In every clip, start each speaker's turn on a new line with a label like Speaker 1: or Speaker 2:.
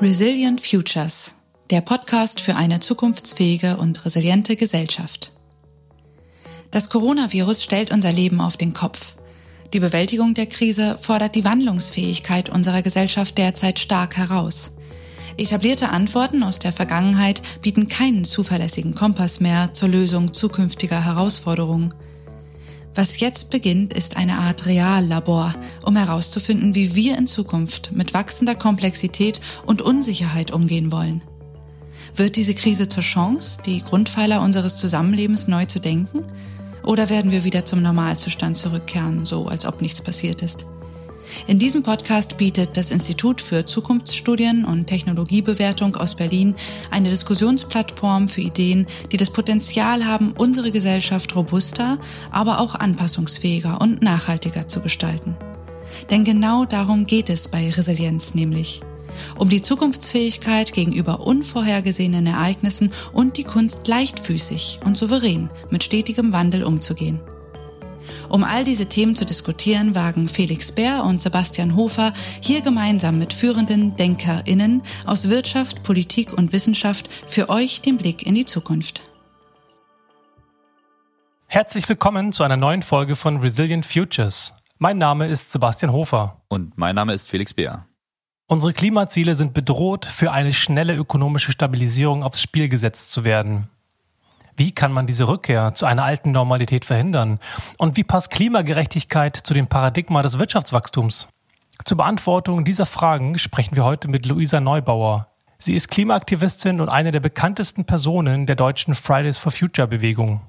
Speaker 1: Resilient Futures, der Podcast für eine zukunftsfähige und resiliente Gesellschaft. Das Coronavirus stellt unser Leben auf den Kopf. Die Bewältigung der Krise fordert die Wandlungsfähigkeit unserer Gesellschaft derzeit stark heraus. Etablierte Antworten aus der Vergangenheit bieten keinen zuverlässigen Kompass mehr zur Lösung zukünftiger Herausforderungen. Was jetzt beginnt, ist eine Art Reallabor, um herauszufinden, wie wir in Zukunft mit wachsender Komplexität und Unsicherheit umgehen wollen. Wird diese Krise zur Chance, die Grundpfeiler unseres Zusammenlebens neu zu denken? Oder werden wir wieder zum Normalzustand zurückkehren, so als ob nichts passiert ist? In diesem Podcast bietet das Institut für Zukunftsstudien und Technologiebewertung aus Berlin eine Diskussionsplattform für Ideen, die das Potenzial haben, unsere Gesellschaft robuster, aber auch anpassungsfähiger und nachhaltiger zu gestalten. Denn genau darum geht es bei Resilienz nämlich. Um die Zukunftsfähigkeit gegenüber unvorhergesehenen Ereignissen und die Kunst leichtfüßig und souverän mit stetigem Wandel umzugehen. Um all diese Themen zu diskutieren, wagen Felix Bär und Sebastian Hofer hier gemeinsam mit führenden DenkerInnen aus Wirtschaft, Politik und Wissenschaft für euch den Blick in die Zukunft.
Speaker 2: Herzlich willkommen zu einer neuen Folge von Resilient Futures. Mein Name ist Sebastian Hofer.
Speaker 3: Und mein Name ist Felix Bär.
Speaker 2: Unsere Klimaziele sind bedroht, für eine schnelle ökonomische Stabilisierung aufs Spiel gesetzt zu werden. Wie kann man diese Rückkehr zu einer alten Normalität verhindern? Und wie passt Klimagerechtigkeit zu dem Paradigma des Wirtschaftswachstums? Zur Beantwortung dieser Fragen sprechen wir heute mit Luisa Neubauer. Sie ist Klimaaktivistin und eine der bekanntesten Personen der deutschen Fridays for Future Bewegung.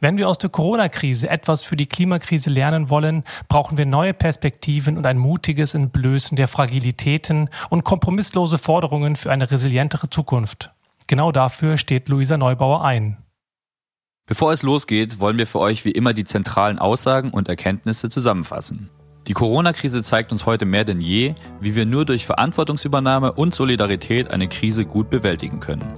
Speaker 2: Wenn wir aus der Corona-Krise etwas für die Klimakrise lernen wollen, brauchen wir neue Perspektiven und ein mutiges Entblößen der Fragilitäten und kompromisslose Forderungen für eine resilientere Zukunft. Genau dafür steht Luisa Neubauer ein.
Speaker 3: Bevor es losgeht, wollen wir für euch wie immer die zentralen Aussagen und Erkenntnisse zusammenfassen. Die Corona-Krise zeigt uns heute mehr denn je, wie wir nur durch Verantwortungsübernahme und Solidarität eine Krise gut bewältigen können.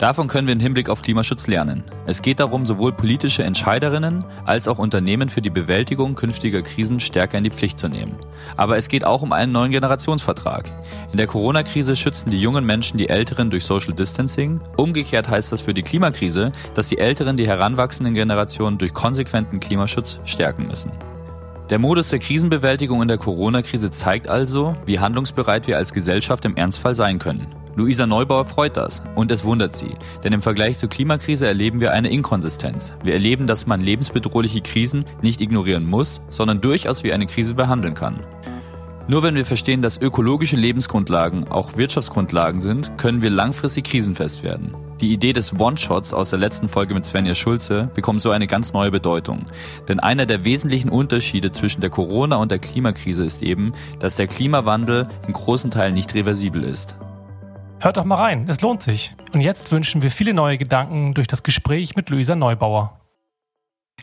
Speaker 3: Davon können wir im Hinblick auf Klimaschutz lernen. Es geht darum, sowohl politische Entscheiderinnen als auch Unternehmen für die Bewältigung künftiger Krisen stärker in die Pflicht zu nehmen. Aber es geht auch um einen neuen Generationsvertrag. In der Corona-Krise schützen die jungen Menschen die Älteren durch Social Distancing. Umgekehrt heißt das für die Klimakrise, dass die Älteren die heranwachsenden Generationen durch konsequenten Klimaschutz stärken müssen. Der Modus der Krisenbewältigung in der Corona-Krise zeigt also, wie handlungsbereit wir als Gesellschaft im Ernstfall sein können. Luisa Neubauer freut das und es wundert sie, denn im Vergleich zur Klimakrise erleben wir eine Inkonsistenz. Wir erleben, dass man lebensbedrohliche Krisen nicht ignorieren muss, sondern durchaus wie eine Krise behandeln kann. Nur wenn wir verstehen, dass ökologische Lebensgrundlagen auch Wirtschaftsgrundlagen sind, können wir langfristig krisenfest werden. Die Idee des One-Shots aus der letzten Folge mit Svenja Schulze bekommt so eine ganz neue Bedeutung. Denn einer der wesentlichen Unterschiede zwischen der Corona- und der Klimakrise ist eben, dass der Klimawandel in großen Teilen nicht reversibel ist.
Speaker 2: Hört doch mal rein, es lohnt sich. Und jetzt wünschen wir viele neue Gedanken durch das Gespräch mit Luisa Neubauer.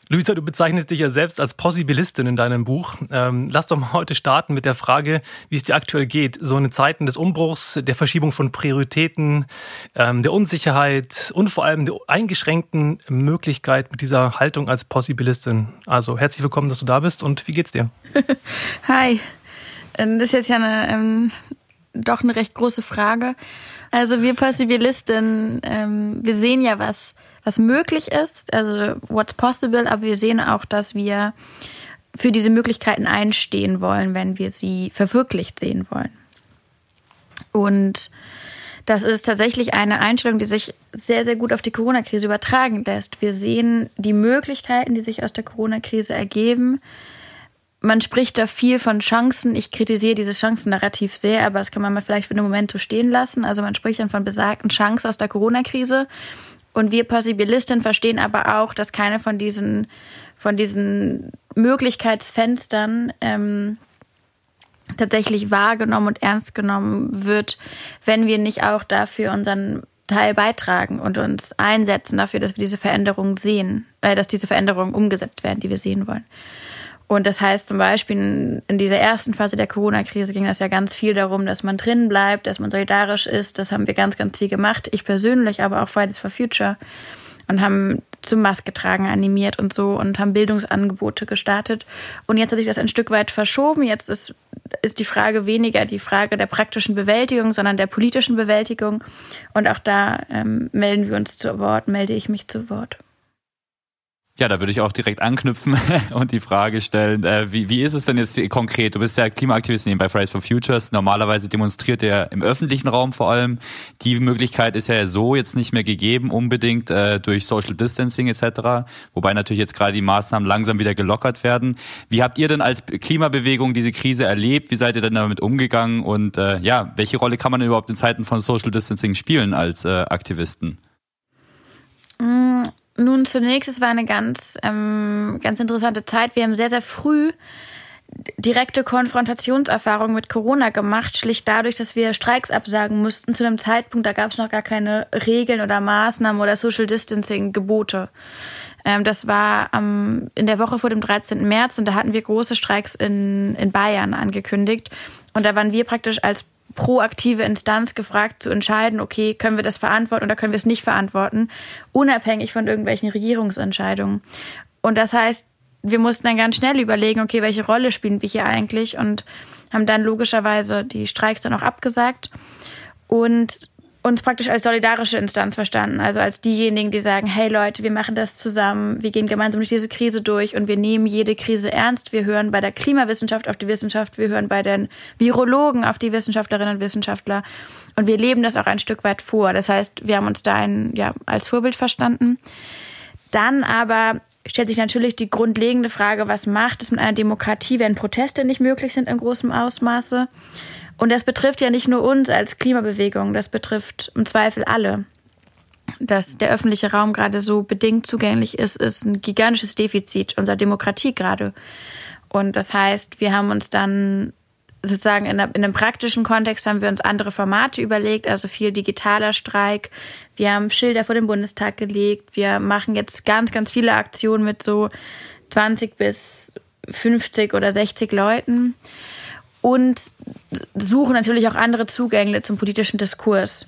Speaker 2: Luisa, du bezeichnest dich ja selbst als Possibilistin in deinem Buch. Ähm, lass doch mal heute starten mit der Frage, wie es dir aktuell geht. So in Zeiten des Umbruchs, der Verschiebung von Prioritäten, ähm, der Unsicherheit und vor allem der eingeschränkten Möglichkeit mit dieser Haltung als Possibilistin. Also herzlich willkommen, dass du da bist und wie geht's dir?
Speaker 4: Hi. Ähm, das ist jetzt ja eine, ähm, doch eine recht große Frage. Also wir Possibilisten, ähm, wir sehen ja, was, was möglich ist, also what's possible, aber wir sehen auch, dass wir für diese Möglichkeiten einstehen wollen, wenn wir sie verwirklicht sehen wollen. Und das ist tatsächlich eine Einstellung, die sich sehr, sehr gut auf die Corona-Krise übertragen lässt. Wir sehen die Möglichkeiten, die sich aus der Corona-Krise ergeben man spricht da viel von Chancen. Ich kritisiere dieses Chancennarrativ sehr, aber das kann man mal vielleicht für einen Moment so stehen lassen. Also man spricht dann von besagten Chancen aus der Corona-Krise. Und wir Possibilisten verstehen aber auch, dass keine von diesen, von diesen Möglichkeitsfenstern ähm, tatsächlich wahrgenommen und ernst genommen wird, wenn wir nicht auch dafür unseren Teil beitragen und uns einsetzen dafür, dass wir diese Veränderungen sehen, äh, dass diese Veränderungen umgesetzt werden, die wir sehen wollen. Und das heißt zum Beispiel in dieser ersten Phase der Corona-Krise ging das ja ganz viel darum, dass man drin bleibt, dass man solidarisch ist. Das haben wir ganz, ganz viel gemacht. Ich persönlich, aber auch Fridays for Future. und haben zum Maske tragen animiert und so und haben Bildungsangebote gestartet. Und jetzt hat sich das ein Stück weit verschoben. Jetzt ist, ist die Frage weniger die Frage der praktischen Bewältigung, sondern der politischen Bewältigung. Und auch da ähm, melden wir uns zu Wort, melde ich mich zu Wort.
Speaker 3: Ja, da würde ich auch direkt anknüpfen und die Frage stellen, äh, wie, wie ist es denn jetzt konkret? Du bist ja Klimaaktivist bei Fridays for Futures. Normalerweise demonstriert er im öffentlichen Raum vor allem. Die Möglichkeit ist ja so jetzt nicht mehr gegeben, unbedingt äh, durch Social Distancing etc. Wobei natürlich jetzt gerade die Maßnahmen langsam wieder gelockert werden. Wie habt ihr denn als Klimabewegung diese Krise erlebt? Wie seid ihr denn damit umgegangen? Und äh, ja, welche Rolle kann man überhaupt in Zeiten von Social Distancing spielen als äh, Aktivisten?
Speaker 4: Nun, zunächst, es war eine ganz, ähm, ganz interessante Zeit. Wir haben sehr, sehr früh direkte Konfrontationserfahrung mit Corona gemacht, schlicht dadurch, dass wir Streiks absagen mussten. Zu einem Zeitpunkt, da gab es noch gar keine Regeln oder Maßnahmen oder Social Distancing Gebote. Ähm, das war ähm, in der Woche vor dem 13. März und da hatten wir große Streiks in, in Bayern angekündigt. Und da waren wir praktisch als proaktive Instanz gefragt zu entscheiden, okay, können wir das verantworten oder können wir es nicht verantworten, unabhängig von irgendwelchen Regierungsentscheidungen. Und das heißt, wir mussten dann ganz schnell überlegen, okay, welche Rolle spielen wir hier eigentlich und haben dann logischerweise die Streiks dann auch abgesagt und uns praktisch als solidarische Instanz verstanden. Also als diejenigen, die sagen, hey Leute, wir machen das zusammen, wir gehen gemeinsam durch diese Krise durch und wir nehmen jede Krise ernst. Wir hören bei der Klimawissenschaft auf die Wissenschaft, wir hören bei den Virologen auf die Wissenschaftlerinnen und Wissenschaftler und wir leben das auch ein Stück weit vor. Das heißt, wir haben uns da ein, ja, als Vorbild verstanden. Dann aber stellt sich natürlich die grundlegende Frage, was macht es mit einer Demokratie, wenn Proteste nicht möglich sind in großem Ausmaße? Und das betrifft ja nicht nur uns als Klimabewegung, das betrifft im Zweifel alle. Dass der öffentliche Raum gerade so bedingt zugänglich ist, ist ein gigantisches Defizit unserer Demokratie gerade. Und das heißt, wir haben uns dann sozusagen in, in einem praktischen Kontext haben wir uns andere Formate überlegt, also viel digitaler Streik. Wir haben Schilder vor den Bundestag gelegt. Wir machen jetzt ganz, ganz viele Aktionen mit so 20 bis 50 oder 60 Leuten und suchen natürlich auch andere Zugänge zum politischen Diskurs.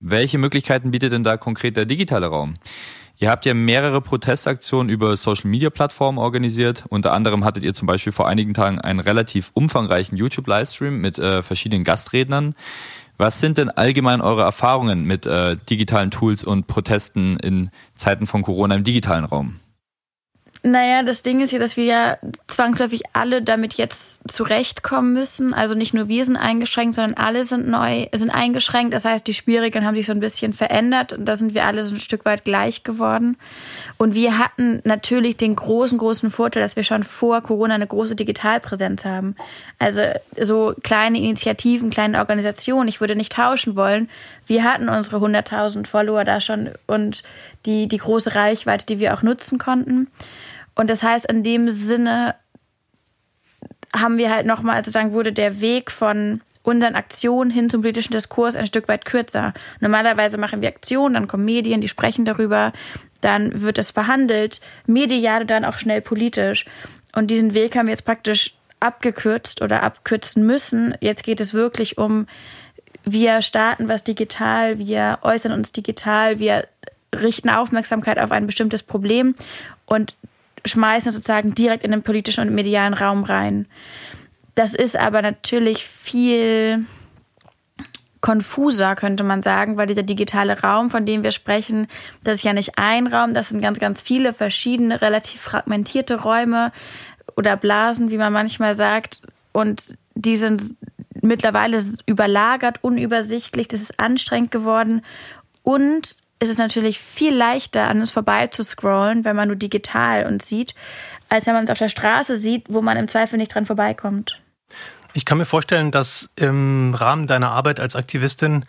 Speaker 3: Welche Möglichkeiten bietet denn da konkret der digitale Raum? Ihr habt ja mehrere Protestaktionen über Social-Media-Plattformen organisiert. Unter anderem hattet ihr zum Beispiel vor einigen Tagen einen relativ umfangreichen YouTube-Livestream mit äh, verschiedenen Gastrednern. Was sind denn allgemein eure Erfahrungen mit äh, digitalen Tools und Protesten in Zeiten von Corona im digitalen Raum?
Speaker 4: Naja, das Ding ist ja, dass wir ja zwangsläufig alle damit jetzt zurechtkommen müssen. Also nicht nur wir sind eingeschränkt, sondern alle sind neu, sind eingeschränkt. Das heißt, die Spielregeln haben sich so ein bisschen verändert und da sind wir alle so ein Stück weit gleich geworden. Und wir hatten natürlich den großen, großen Vorteil, dass wir schon vor Corona eine große Digitalpräsenz haben. Also so kleine Initiativen, kleine Organisationen. Ich würde nicht tauschen wollen. Wir hatten unsere 100.000 Follower da schon und die, die große Reichweite, die wir auch nutzen konnten. Und das heißt, in dem Sinne haben wir halt nochmal, sozusagen wurde der Weg von unseren Aktionen hin zum politischen Diskurs ein Stück weit kürzer. Normalerweise machen wir Aktionen, dann kommen Medien, die sprechen darüber, dann wird es verhandelt, medial dann auch schnell politisch. Und diesen Weg haben wir jetzt praktisch abgekürzt oder abkürzen müssen. Jetzt geht es wirklich um, wir starten was digital, wir äußern uns digital, wir richten Aufmerksamkeit auf ein bestimmtes Problem und schmeißen sozusagen direkt in den politischen und medialen Raum rein. Das ist aber natürlich viel konfuser, könnte man sagen, weil dieser digitale Raum, von dem wir sprechen, das ist ja nicht ein Raum, das sind ganz, ganz viele verschiedene, relativ fragmentierte Räume oder Blasen, wie man manchmal sagt. Und die sind mittlerweile überlagert, unübersichtlich, das ist anstrengend geworden. Und ist es natürlich viel leichter, an uns vorbei zu scrollen, wenn man nur digital uns sieht, als wenn man es auf der Straße sieht, wo man im Zweifel nicht dran vorbeikommt.
Speaker 2: Ich kann mir vorstellen, dass im Rahmen deiner Arbeit als Aktivistin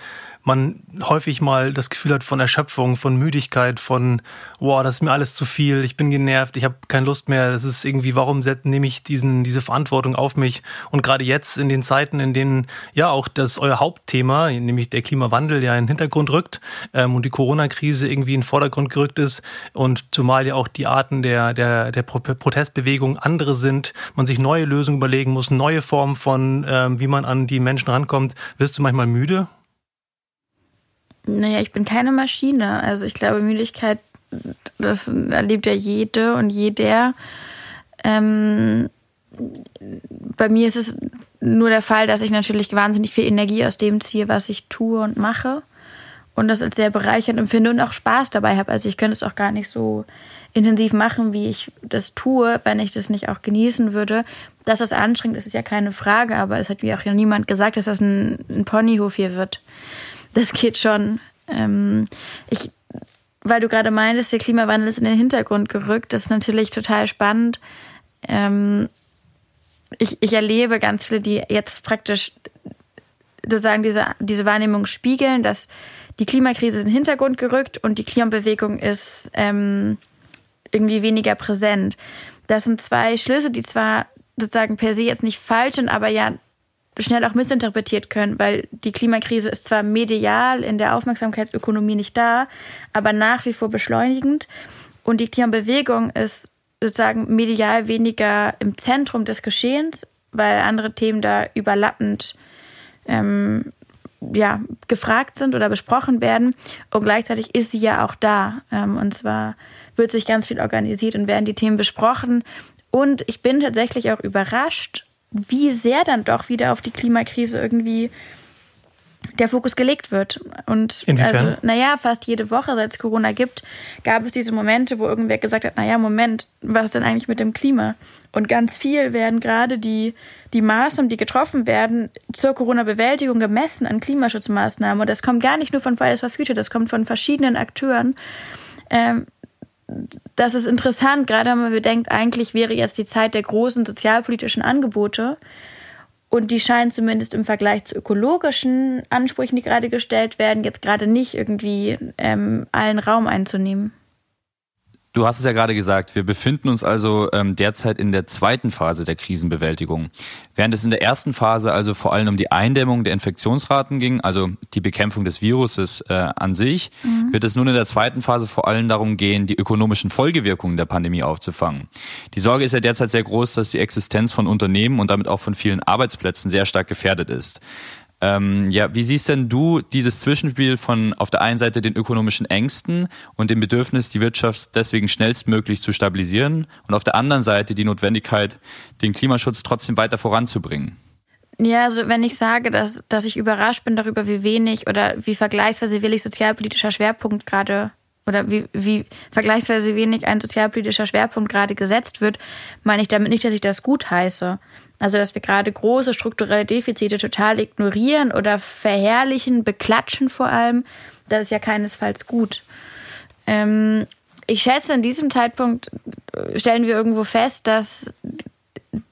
Speaker 2: man häufig mal das Gefühl hat von Erschöpfung, von Müdigkeit, von, wow, das ist mir alles zu viel, ich bin genervt, ich habe keine Lust mehr, das ist irgendwie, warum nehme ich diesen, diese Verantwortung auf mich? Und gerade jetzt in den Zeiten, in denen ja auch das euer Hauptthema, nämlich der Klimawandel, ja in den Hintergrund rückt ähm, und die Corona-Krise irgendwie in den Vordergrund gerückt ist und zumal ja auch die Arten der, der, der Protestbewegung andere sind, man sich neue Lösungen überlegen muss, neue Formen von, ähm, wie man an die Menschen rankommt, wirst du manchmal müde?
Speaker 4: Naja, ich bin keine Maschine. Also ich glaube, Müdigkeit das erlebt ja jede und jeder. Ähm, bei mir ist es nur der Fall, dass ich natürlich wahnsinnig viel Energie aus dem ziehe, was ich tue und mache. Und das als sehr bereichernd empfinde und auch Spaß dabei habe. Also ich könnte es auch gar nicht so intensiv machen, wie ich das tue, wenn ich das nicht auch genießen würde. Dass das anstrengend ist, ist ja keine Frage, aber es hat mir auch ja niemand gesagt, dass das ein, ein Ponyhof hier wird. Das geht schon. Ähm, ich, weil du gerade meintest, der Klimawandel ist in den Hintergrund gerückt, das ist natürlich total spannend. Ähm, ich, ich erlebe ganz viele, die jetzt praktisch sozusagen diese, diese Wahrnehmung spiegeln, dass die Klimakrise in den Hintergrund gerückt und die Klimabewegung ist ähm, irgendwie weniger präsent. Das sind zwei Schlüsse, die zwar sozusagen per se jetzt nicht falsch sind, aber ja schnell auch missinterpretiert können, weil die Klimakrise ist zwar medial in der Aufmerksamkeitsökonomie nicht da, aber nach wie vor beschleunigend. Und die Klimabewegung ist sozusagen medial weniger im Zentrum des Geschehens, weil andere Themen da überlappend ähm, ja, gefragt sind oder besprochen werden. Und gleichzeitig ist sie ja auch da. Ähm, und zwar wird sich ganz viel organisiert und werden die Themen besprochen. Und ich bin tatsächlich auch überrascht, wie sehr dann doch wieder auf die Klimakrise irgendwie der Fokus gelegt wird. Und
Speaker 2: Inwiefern?
Speaker 4: also, naja, fast jede Woche, seit es Corona gibt, gab es diese Momente, wo irgendwer gesagt hat, naja, Moment, was ist denn eigentlich mit dem Klima? Und ganz viel werden gerade die, die Maßnahmen, die getroffen werden, zur Corona-Bewältigung gemessen an Klimaschutzmaßnahmen. Und das kommt gar nicht nur von Fridays for Future, das kommt von verschiedenen Akteuren. Ähm, das ist interessant, gerade wenn man bedenkt, eigentlich wäre jetzt die Zeit der großen sozialpolitischen Angebote. Und die scheinen zumindest im Vergleich zu ökologischen Ansprüchen, die gerade gestellt werden, jetzt gerade nicht irgendwie ähm, allen Raum einzunehmen.
Speaker 3: Du hast es ja gerade gesagt, wir befinden uns also ähm, derzeit in der zweiten Phase der Krisenbewältigung. Während es in der ersten Phase also vor allem um die Eindämmung der Infektionsraten ging, also die Bekämpfung des Viruses äh, an sich, mhm. wird es nun in der zweiten Phase vor allem darum gehen, die ökonomischen Folgewirkungen der Pandemie aufzufangen. Die Sorge ist ja derzeit sehr groß, dass die Existenz von Unternehmen und damit auch von vielen Arbeitsplätzen sehr stark gefährdet ist. Ähm, ja, wie siehst denn du dieses Zwischenspiel von auf der einen Seite den ökonomischen Ängsten und dem Bedürfnis, die Wirtschaft deswegen schnellstmöglich zu stabilisieren und auf der anderen Seite die Notwendigkeit, den Klimaschutz trotzdem weiter voranzubringen?
Speaker 4: Ja, also wenn ich sage, dass, dass ich überrascht bin darüber, wie wenig oder wie vergleichsweise wenig sozialpolitischer Schwerpunkt gerade oder wie, wie vergleichsweise wenig ein sozialpolitischer Schwerpunkt gerade gesetzt wird, meine ich damit nicht, dass ich das gut heiße. Also, dass wir gerade große strukturelle Defizite total ignorieren oder verherrlichen, beklatschen vor allem, das ist ja keinesfalls gut. Ähm, ich schätze, in diesem Zeitpunkt äh, stellen wir irgendwo fest, dass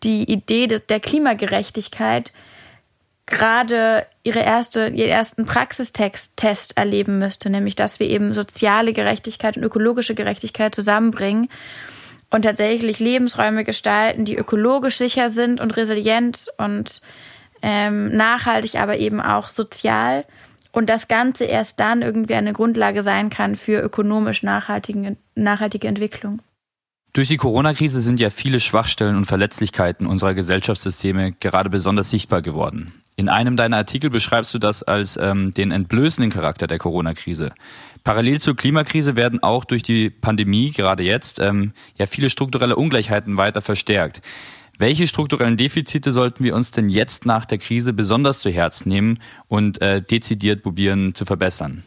Speaker 4: die Idee des, der Klimagerechtigkeit gerade ihre erste, ihren ersten Praxistest erleben müsste, nämlich dass wir eben soziale Gerechtigkeit und ökologische Gerechtigkeit zusammenbringen und tatsächlich Lebensräume gestalten, die ökologisch sicher sind und resilient und ähm, nachhaltig, aber eben auch sozial. Und das Ganze erst dann irgendwie eine Grundlage sein kann für ökonomisch nachhaltige, nachhaltige Entwicklung.
Speaker 3: Durch die Corona-Krise sind ja viele Schwachstellen und Verletzlichkeiten unserer Gesellschaftssysteme gerade besonders sichtbar geworden. In einem deiner Artikel beschreibst du das als ähm, den entblößenden Charakter der Corona-Krise. Parallel zur Klimakrise werden auch durch die Pandemie, gerade jetzt, ähm, ja viele strukturelle Ungleichheiten weiter verstärkt. Welche strukturellen Defizite sollten wir uns denn jetzt nach der Krise besonders zu Herzen nehmen und äh, dezidiert probieren zu verbessern?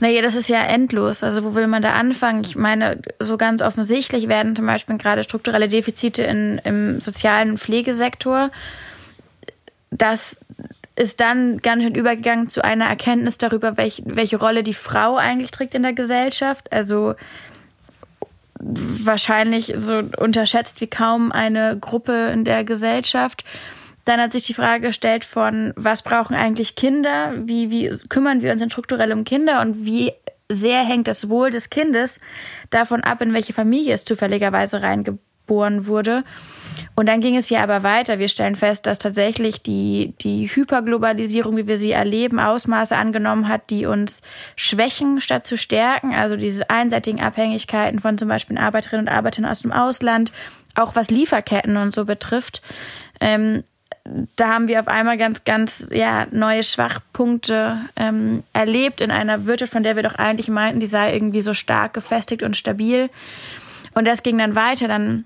Speaker 4: Naja, das ist ja endlos. Also wo will man da anfangen? Ich meine, so ganz offensichtlich werden zum Beispiel gerade strukturelle Defizite in, im sozialen Pflegesektor. Das ist dann ganz schön übergegangen zu einer Erkenntnis darüber, welch, welche Rolle die Frau eigentlich trägt in der Gesellschaft. Also wahrscheinlich so unterschätzt wie kaum eine Gruppe in der Gesellschaft. Dann hat sich die Frage gestellt von, was brauchen eigentlich Kinder? Wie, wie kümmern wir uns denn strukturell um Kinder? Und wie sehr hängt das Wohl des Kindes davon ab, in welche Familie es zufälligerweise reingeboren wurde? Und dann ging es ja aber weiter. Wir stellen fest, dass tatsächlich die, die Hyperglobalisierung, wie wir sie erleben, Ausmaße angenommen hat, die uns schwächen statt zu stärken. Also diese einseitigen Abhängigkeiten von zum Beispiel Arbeiterinnen und Arbeitern aus dem Ausland, auch was Lieferketten und so betrifft. Ähm, da haben wir auf einmal ganz, ganz ja, neue Schwachpunkte ähm, erlebt in einer Wirtschaft, von der wir doch eigentlich meinten, die sei irgendwie so stark gefestigt und stabil. Und das ging dann weiter. Dann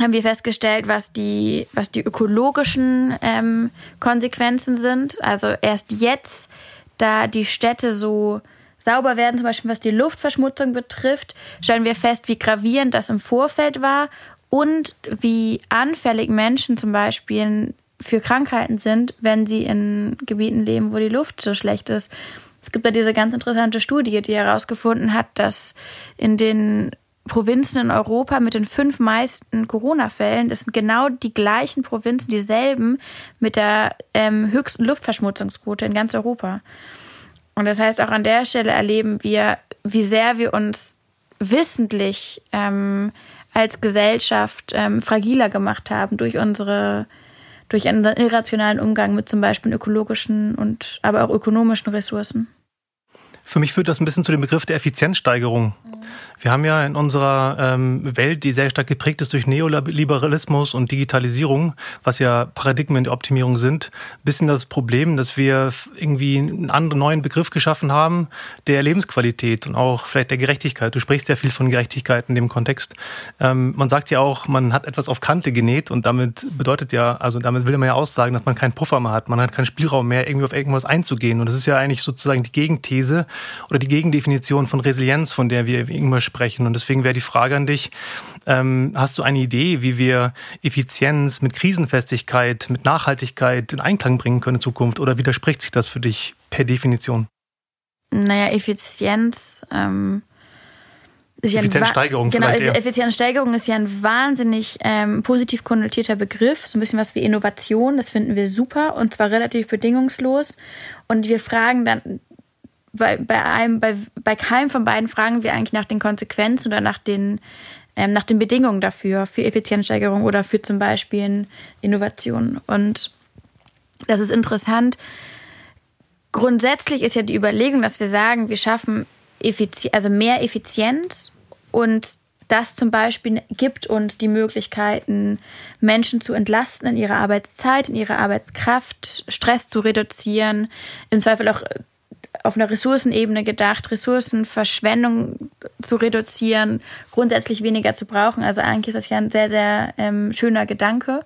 Speaker 4: haben wir festgestellt, was die, was die ökologischen ähm, Konsequenzen sind. Also erst jetzt, da die Städte so sauber werden, zum Beispiel was die Luftverschmutzung betrifft, stellen wir fest, wie gravierend das im Vorfeld war und wie anfällig Menschen zum Beispiel für Krankheiten sind, wenn sie in Gebieten leben, wo die Luft so schlecht ist. Es gibt da diese ganz interessante Studie, die herausgefunden hat, dass in den Provinzen in Europa mit den fünf meisten Corona-Fällen, das sind genau die gleichen Provinzen, dieselben mit der ähm, höchsten Luftverschmutzungsquote in ganz Europa. Und das heißt, auch an der Stelle erleben wir, wie sehr wir uns wissentlich ähm, als Gesellschaft ähm, fragiler gemacht haben durch unsere durch einen irrationalen Umgang mit zum Beispiel ökologischen und aber auch ökonomischen Ressourcen.
Speaker 2: Für mich führt das ein bisschen zu dem Begriff der Effizienzsteigerung. Wir haben ja in unserer ähm, Welt, die sehr stark geprägt ist durch Neoliberalismus und Digitalisierung, was ja Paradigmen der Optimierung sind, ein bisschen das Problem, dass wir irgendwie einen anderen neuen Begriff geschaffen haben, der Lebensqualität und auch vielleicht der Gerechtigkeit. Du sprichst ja viel von Gerechtigkeit in dem Kontext. Ähm, man sagt ja auch, man hat etwas auf Kante genäht und damit bedeutet ja, also damit will man ja aussagen, dass man keinen Puffer mehr hat, man hat keinen Spielraum mehr, irgendwie auf irgendwas einzugehen. Und das ist ja eigentlich sozusagen die Gegenthese oder die Gegendefinition von Resilienz, von der wir irgendwann sprechen. Und deswegen wäre die Frage an dich, ähm, hast du eine Idee, wie wir Effizienz mit Krisenfestigkeit, mit Nachhaltigkeit in Einklang bringen können in Zukunft? Oder widerspricht sich das für dich per Definition?
Speaker 4: Naja, Effizienz. Ähm
Speaker 2: ist ja Effizienzsteigerung.
Speaker 4: Genau, also Effizienzsteigerung ist ja ein wahnsinnig ähm, positiv konnotierter Begriff, so ein bisschen was wie Innovation. Das finden wir super und zwar relativ bedingungslos. Und wir fragen dann bei, bei einem, bei, bei keinem von beiden fragen wir eigentlich nach den Konsequenzen oder nach den, ähm, nach den Bedingungen dafür, für Effizienzsteigerung oder für zum Beispiel Innovation. Und das ist interessant. Grundsätzlich ist ja die Überlegung, dass wir sagen, wir schaffen Effizienz, also mehr Effizienz und das zum Beispiel gibt uns die Möglichkeiten, Menschen zu entlasten in ihrer Arbeitszeit, in ihrer Arbeitskraft, Stress zu reduzieren, im Zweifel auch auf einer Ressourcenebene gedacht, Ressourcenverschwendung zu reduzieren, grundsätzlich weniger zu brauchen. Also eigentlich ist das ja ein sehr, sehr ähm, schöner Gedanke.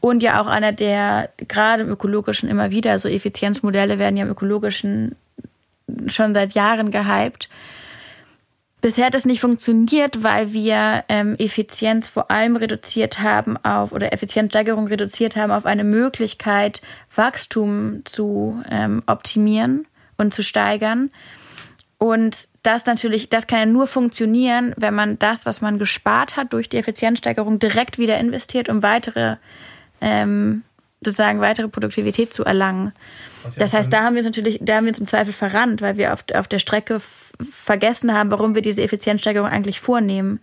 Speaker 4: Und ja auch einer, der gerade im ökologischen immer wieder, so Effizienzmodelle werden ja im ökologischen schon seit Jahren gehypt. Bisher hat es nicht funktioniert, weil wir ähm, Effizienz vor allem reduziert haben auf oder Effizienzsteigerung reduziert haben auf eine Möglichkeit, Wachstum zu ähm, optimieren und zu steigern. Und das natürlich, das kann ja nur funktionieren, wenn man das, was man gespart hat durch die Effizienzsteigerung, direkt wieder investiert, um weitere, ähm, sozusagen weitere Produktivität zu erlangen. Das heißt, da haben wir uns natürlich, da haben wir uns im Zweifel verrannt, weil wir auf, auf der Strecke vergessen haben, warum wir diese Effizienzsteigerung eigentlich vornehmen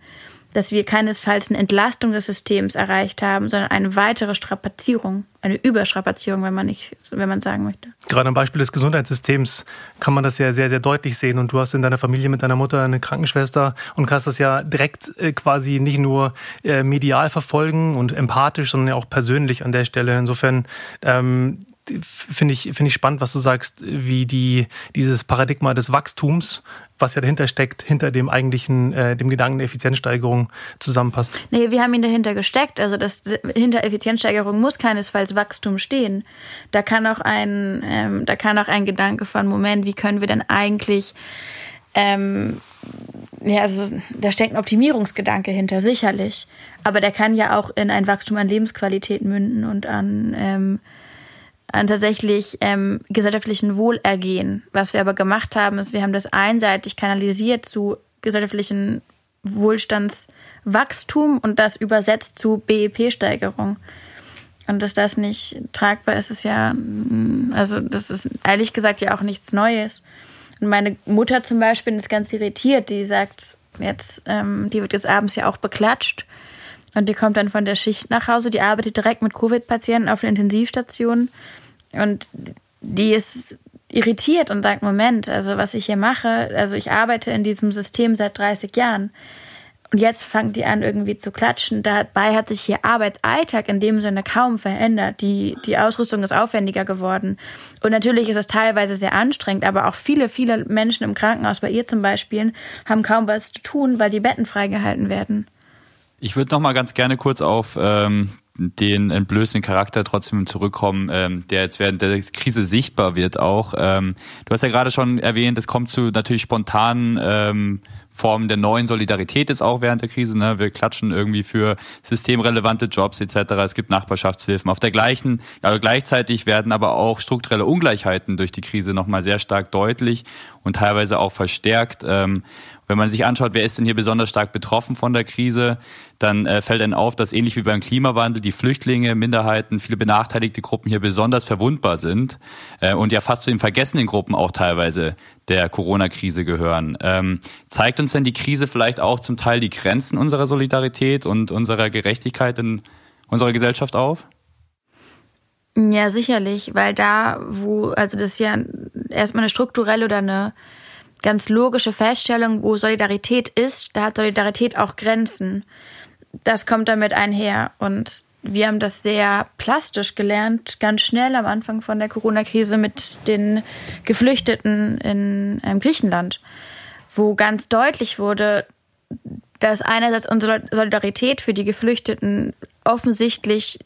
Speaker 4: dass wir keinesfalls eine Entlastung des Systems erreicht haben, sondern eine weitere Strapazierung, eine Überstrapazierung, wenn man nicht, wenn man sagen möchte.
Speaker 2: Gerade am Beispiel des Gesundheitssystems kann man das ja sehr, sehr deutlich sehen. Und du hast in deiner Familie mit deiner Mutter eine Krankenschwester und kannst das ja direkt äh, quasi nicht nur äh, medial verfolgen und empathisch, sondern ja auch persönlich an der Stelle. Insofern ähm, finde ich, finde ich spannend, was du sagst, wie die, dieses Paradigma des Wachstums, was ja dahinter steckt, hinter dem eigentlichen, äh, dem Gedanken der Effizienzsteigerung zusammenpasst.
Speaker 4: Nee, wir haben ihn dahinter gesteckt. Also das, hinter Effizienzsteigerung muss keinesfalls Wachstum stehen. Da kann auch ein, ähm, da kann auch ein Gedanke von, Moment, wie können wir denn eigentlich, ähm, ja, also da steckt ein Optimierungsgedanke hinter, sicherlich. Aber der kann ja auch in ein Wachstum an Lebensqualität münden und an, ähm, an tatsächlich ähm, gesellschaftlichen Wohlergehen. Was wir aber gemacht haben, ist, wir haben das einseitig kanalisiert zu gesellschaftlichen Wohlstandswachstum und das übersetzt zu BEP-Steigerung. Und dass das nicht tragbar ist, ist ja, mm, also das ist ehrlich gesagt ja auch nichts Neues. Und meine Mutter zum Beispiel ist ganz irritiert, die sagt jetzt, ähm, die wird jetzt abends ja auch beklatscht. Und die kommt dann von der Schicht nach Hause, die arbeitet direkt mit Covid-Patienten auf der Intensivstation und die ist irritiert und sagt, Moment, also was ich hier mache, also ich arbeite in diesem System seit 30 Jahren Und jetzt fangen die an, irgendwie zu klatschen. Dabei hat sich hier Arbeitsalltag in dem Sinne kaum verändert. Die, die Ausrüstung ist aufwendiger geworden. Und natürlich ist es teilweise sehr anstrengend, aber auch viele, viele Menschen im Krankenhaus, bei ihr zum Beispiel, haben kaum was zu tun, weil die Betten freigehalten werden.
Speaker 3: Ich würde noch mal ganz gerne kurz auf ähm, den entblößenden Charakter trotzdem zurückkommen, ähm, der jetzt während der Krise sichtbar wird auch. Ähm, du hast ja gerade schon erwähnt, es kommt zu natürlich spontanen ähm, Formen der neuen Solidarität jetzt auch während der Krise. Ne? Wir klatschen irgendwie für systemrelevante Jobs etc. Es gibt Nachbarschaftshilfen. Auf der gleichen, also gleichzeitig werden aber auch strukturelle Ungleichheiten durch die Krise nochmal sehr stark deutlich und teilweise auch verstärkt. Ähm, wenn man sich anschaut, wer ist denn hier besonders stark betroffen von der Krise, dann äh, fällt einem auf, dass ähnlich wie beim Klimawandel die Flüchtlinge, Minderheiten, viele benachteiligte Gruppen hier besonders verwundbar sind äh, und ja fast zu den vergessenen Gruppen auch teilweise der Corona-Krise gehören. Ähm, zeigt uns denn die Krise vielleicht auch zum Teil die Grenzen unserer Solidarität und unserer Gerechtigkeit in unserer Gesellschaft auf?
Speaker 4: Ja, sicherlich, weil da, wo, also das ist ja erstmal eine strukturelle oder eine ganz logische Feststellung, wo Solidarität ist, da hat Solidarität auch Grenzen. Das kommt damit einher. Und wir haben das sehr plastisch gelernt, ganz schnell am Anfang von der Corona-Krise mit den Geflüchteten in ähm, Griechenland, wo ganz deutlich wurde, dass einerseits unsere Solidarität für die Geflüchteten offensichtlich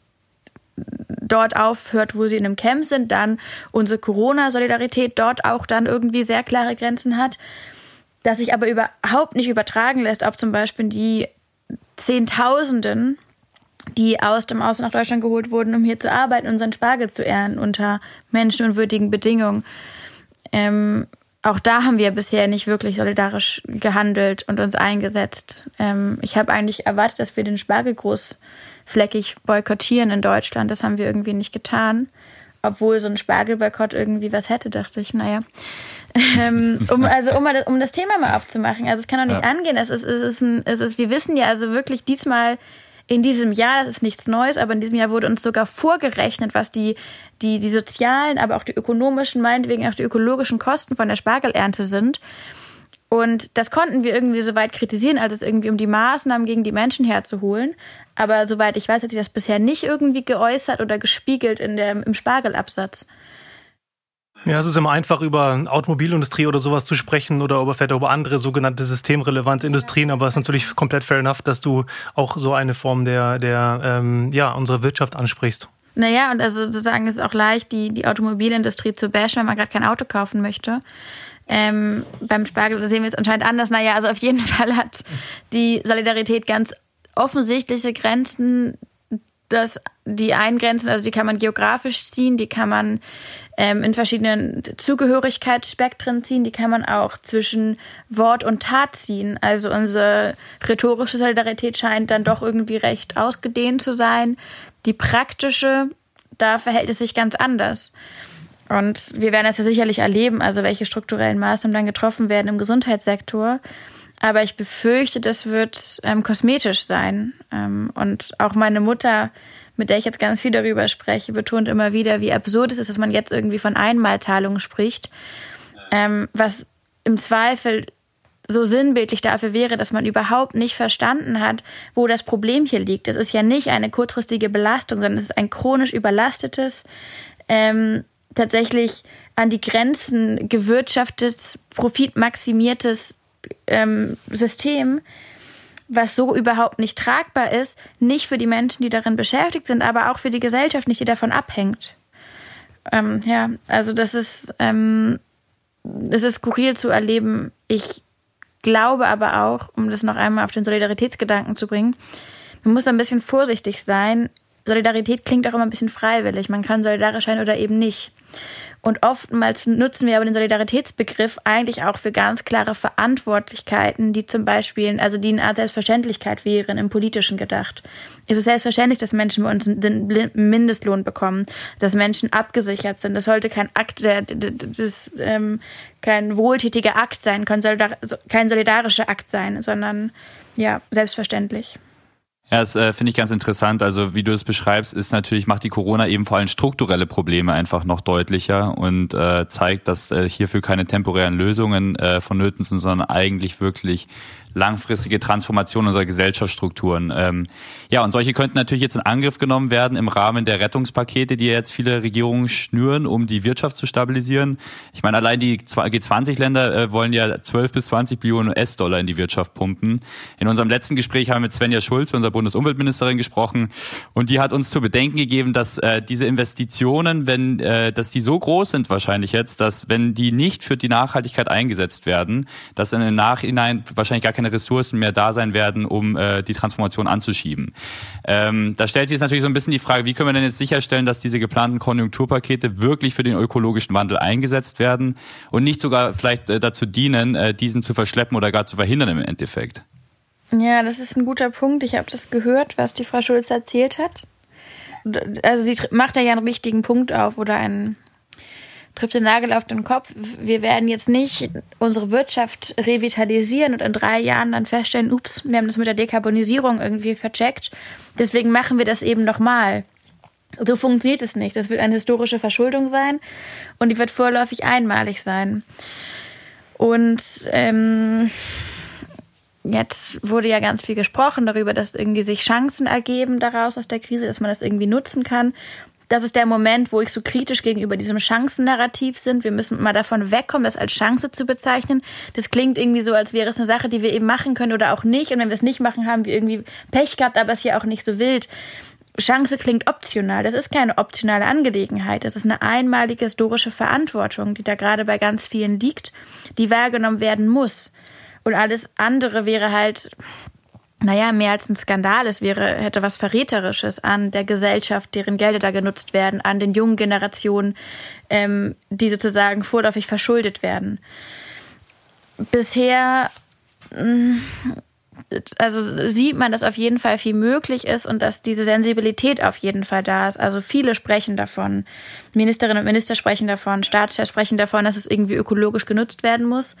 Speaker 4: dort aufhört, wo sie in einem Camp sind, dann unsere Corona-Solidarität dort auch dann irgendwie sehr klare Grenzen hat, dass sich aber überhaupt nicht übertragen lässt auf zum Beispiel die Zehntausenden, die aus dem Ausland nach Deutschland geholt wurden, um hier zu arbeiten unseren Spargel zu ernten unter menschenunwürdigen Bedingungen. Ähm, auch da haben wir bisher nicht wirklich solidarisch gehandelt und uns eingesetzt. Ähm, ich habe eigentlich erwartet, dass wir den Spargel groß fleckig boykottieren in Deutschland. Das haben wir irgendwie nicht getan. Obwohl so ein Spargelboykott irgendwie was hätte, dachte ich, naja. ähm, um, also um, um das Thema mal aufzumachen. Also es kann doch nicht ja. angehen. Es ist, es ist ein, es ist, wir wissen ja also wirklich diesmal in diesem Jahr, das ist nichts Neues, aber in diesem Jahr wurde uns sogar vorgerechnet, was die, die, die sozialen, aber auch die ökonomischen, meinetwegen auch die ökologischen Kosten von der Spargelernte sind. Und das konnten wir irgendwie so weit kritisieren, als es irgendwie um die Maßnahmen gegen die Menschen herzuholen. Aber soweit ich weiß, hat sich das bisher nicht irgendwie geäußert oder gespiegelt in der, im Spargelabsatz.
Speaker 2: Ja, es ist immer einfach, über Automobilindustrie oder sowas zu sprechen oder über, vielleicht über andere sogenannte systemrelevante Industrien, aber es ist natürlich komplett fair enough, dass du auch so eine Form der, der ähm, ja, unserer Wirtschaft ansprichst.
Speaker 4: Naja, und also sozusagen ist es auch leicht, die, die Automobilindustrie zu bashen, wenn man gerade kein Auto kaufen möchte. Ähm, beim Spargel sehen wir es anscheinend anders. Naja, also auf jeden Fall hat die Solidarität ganz offensichtliche Grenzen, dass die eingrenzen, also die kann man geografisch ziehen, die kann man ähm, in verschiedenen Zugehörigkeitsspektren ziehen, die kann man auch zwischen Wort und Tat ziehen. Also unsere rhetorische Solidarität scheint dann doch irgendwie recht ausgedehnt zu sein. Die praktische, da verhält es sich ganz anders. Und wir werden das ja sicherlich erleben, also welche strukturellen Maßnahmen dann getroffen werden im Gesundheitssektor. Aber ich befürchte, das wird ähm, kosmetisch sein. Ähm, und auch meine Mutter, mit der ich jetzt ganz viel darüber spreche, betont immer wieder, wie absurd es ist, dass man jetzt irgendwie von Einmalzahlungen spricht. Ähm, was im Zweifel so sinnbildlich dafür wäre, dass man überhaupt nicht verstanden hat, wo das Problem hier liegt. Es ist ja nicht eine kurzfristige Belastung, sondern es ist ein chronisch überlastetes, ähm, tatsächlich an die Grenzen gewirtschaftetes, profitmaximiertes ähm, System, was so überhaupt nicht tragbar ist, nicht für die Menschen, die darin beschäftigt sind, aber auch für die Gesellschaft nicht, die davon abhängt. Ähm, ja, also das ist, ähm, es ist skurril zu erleben. Ich glaube aber auch, um das noch einmal auf den Solidaritätsgedanken zu bringen, man muss ein bisschen vorsichtig sein. Solidarität klingt auch immer ein bisschen freiwillig. Man kann solidarisch sein oder eben nicht. Und oftmals nutzen wir aber den Solidaritätsbegriff eigentlich auch für ganz klare Verantwortlichkeiten, die zum Beispiel, also die eine Art Selbstverständlichkeit wären, im Politischen gedacht. Es ist selbstverständlich, dass Menschen bei uns einen Mindestlohn bekommen, dass Menschen abgesichert sind. Das sollte kein Akt, das, ähm, kein wohltätiger Akt sein, kein solidarischer Akt sein, sondern ja, selbstverständlich.
Speaker 3: Ja, das äh, finde ich ganz interessant. Also wie du es beschreibst, ist natürlich, macht die Corona eben vor allem strukturelle Probleme einfach noch deutlicher und äh, zeigt, dass äh, hierfür keine temporären Lösungen äh, vonnöten sind, sondern eigentlich wirklich langfristige Transformation unserer Gesellschaftsstrukturen. Ähm, ja, und solche könnten natürlich jetzt in Angriff genommen werden im Rahmen der Rettungspakete, die jetzt viele Regierungen schnüren, um die Wirtschaft zu stabilisieren. Ich meine, allein die G20-Länder äh, wollen ja 12 bis 20 Billionen US-Dollar in die Wirtschaft pumpen. In unserem letzten Gespräch haben wir mit Svenja Schulz, unserer Bundesumweltministerin, gesprochen und die hat uns zu bedenken gegeben, dass äh, diese Investitionen, wenn, äh, dass die so groß sind wahrscheinlich jetzt, dass wenn die nicht für die Nachhaltigkeit eingesetzt werden, dass in im Nachhinein wahrscheinlich gar keine keine Ressourcen mehr da sein werden, um äh, die Transformation anzuschieben. Ähm, da stellt sich jetzt natürlich so ein bisschen die Frage, wie können wir denn jetzt sicherstellen, dass diese geplanten Konjunkturpakete wirklich für den ökologischen Wandel eingesetzt werden und nicht sogar vielleicht äh, dazu dienen, äh, diesen zu verschleppen oder gar zu verhindern im Endeffekt?
Speaker 4: Ja, das ist ein guter Punkt. Ich habe das gehört, was die Frau Schulz erzählt hat. Also sie macht da ja einen wichtigen Punkt auf oder einen trifft den Nagel auf den Kopf. Wir werden jetzt nicht unsere Wirtschaft revitalisieren und in drei Jahren dann feststellen, ups, wir haben das mit der Dekarbonisierung irgendwie vercheckt. Deswegen machen wir das eben nochmal. So funktioniert es nicht. Das wird eine historische Verschuldung sein und die wird vorläufig einmalig sein. Und ähm, jetzt wurde ja ganz viel gesprochen darüber, dass irgendwie sich Chancen ergeben daraus aus der Krise, dass man das irgendwie nutzen kann das ist der Moment, wo ich so kritisch gegenüber diesem Chancennarrativ sind. Wir müssen mal davon wegkommen, das als Chance zu bezeichnen. Das klingt irgendwie so, als wäre es eine Sache, die wir eben machen können oder auch nicht. Und wenn wir es nicht machen, haben wir irgendwie Pech gehabt, aber es ist ja auch nicht so wild. Chance klingt optional. Das ist keine optionale Angelegenheit. Das ist eine einmalige historische Verantwortung, die da gerade bei ganz vielen liegt, die wahrgenommen werden muss. Und alles andere wäre halt naja, mehr als ein Skandal. Es wäre, hätte was Verräterisches an der Gesellschaft, deren Gelder da genutzt werden, an den jungen Generationen, ähm, die sozusagen vorläufig verschuldet werden. Bisher, mm, also sieht man, dass auf jeden Fall viel möglich ist und dass diese Sensibilität auf jeden Fall da ist. Also viele sprechen davon, Ministerinnen und Minister sprechen davon, Staatschefs sprechen davon, dass es irgendwie ökologisch genutzt werden muss.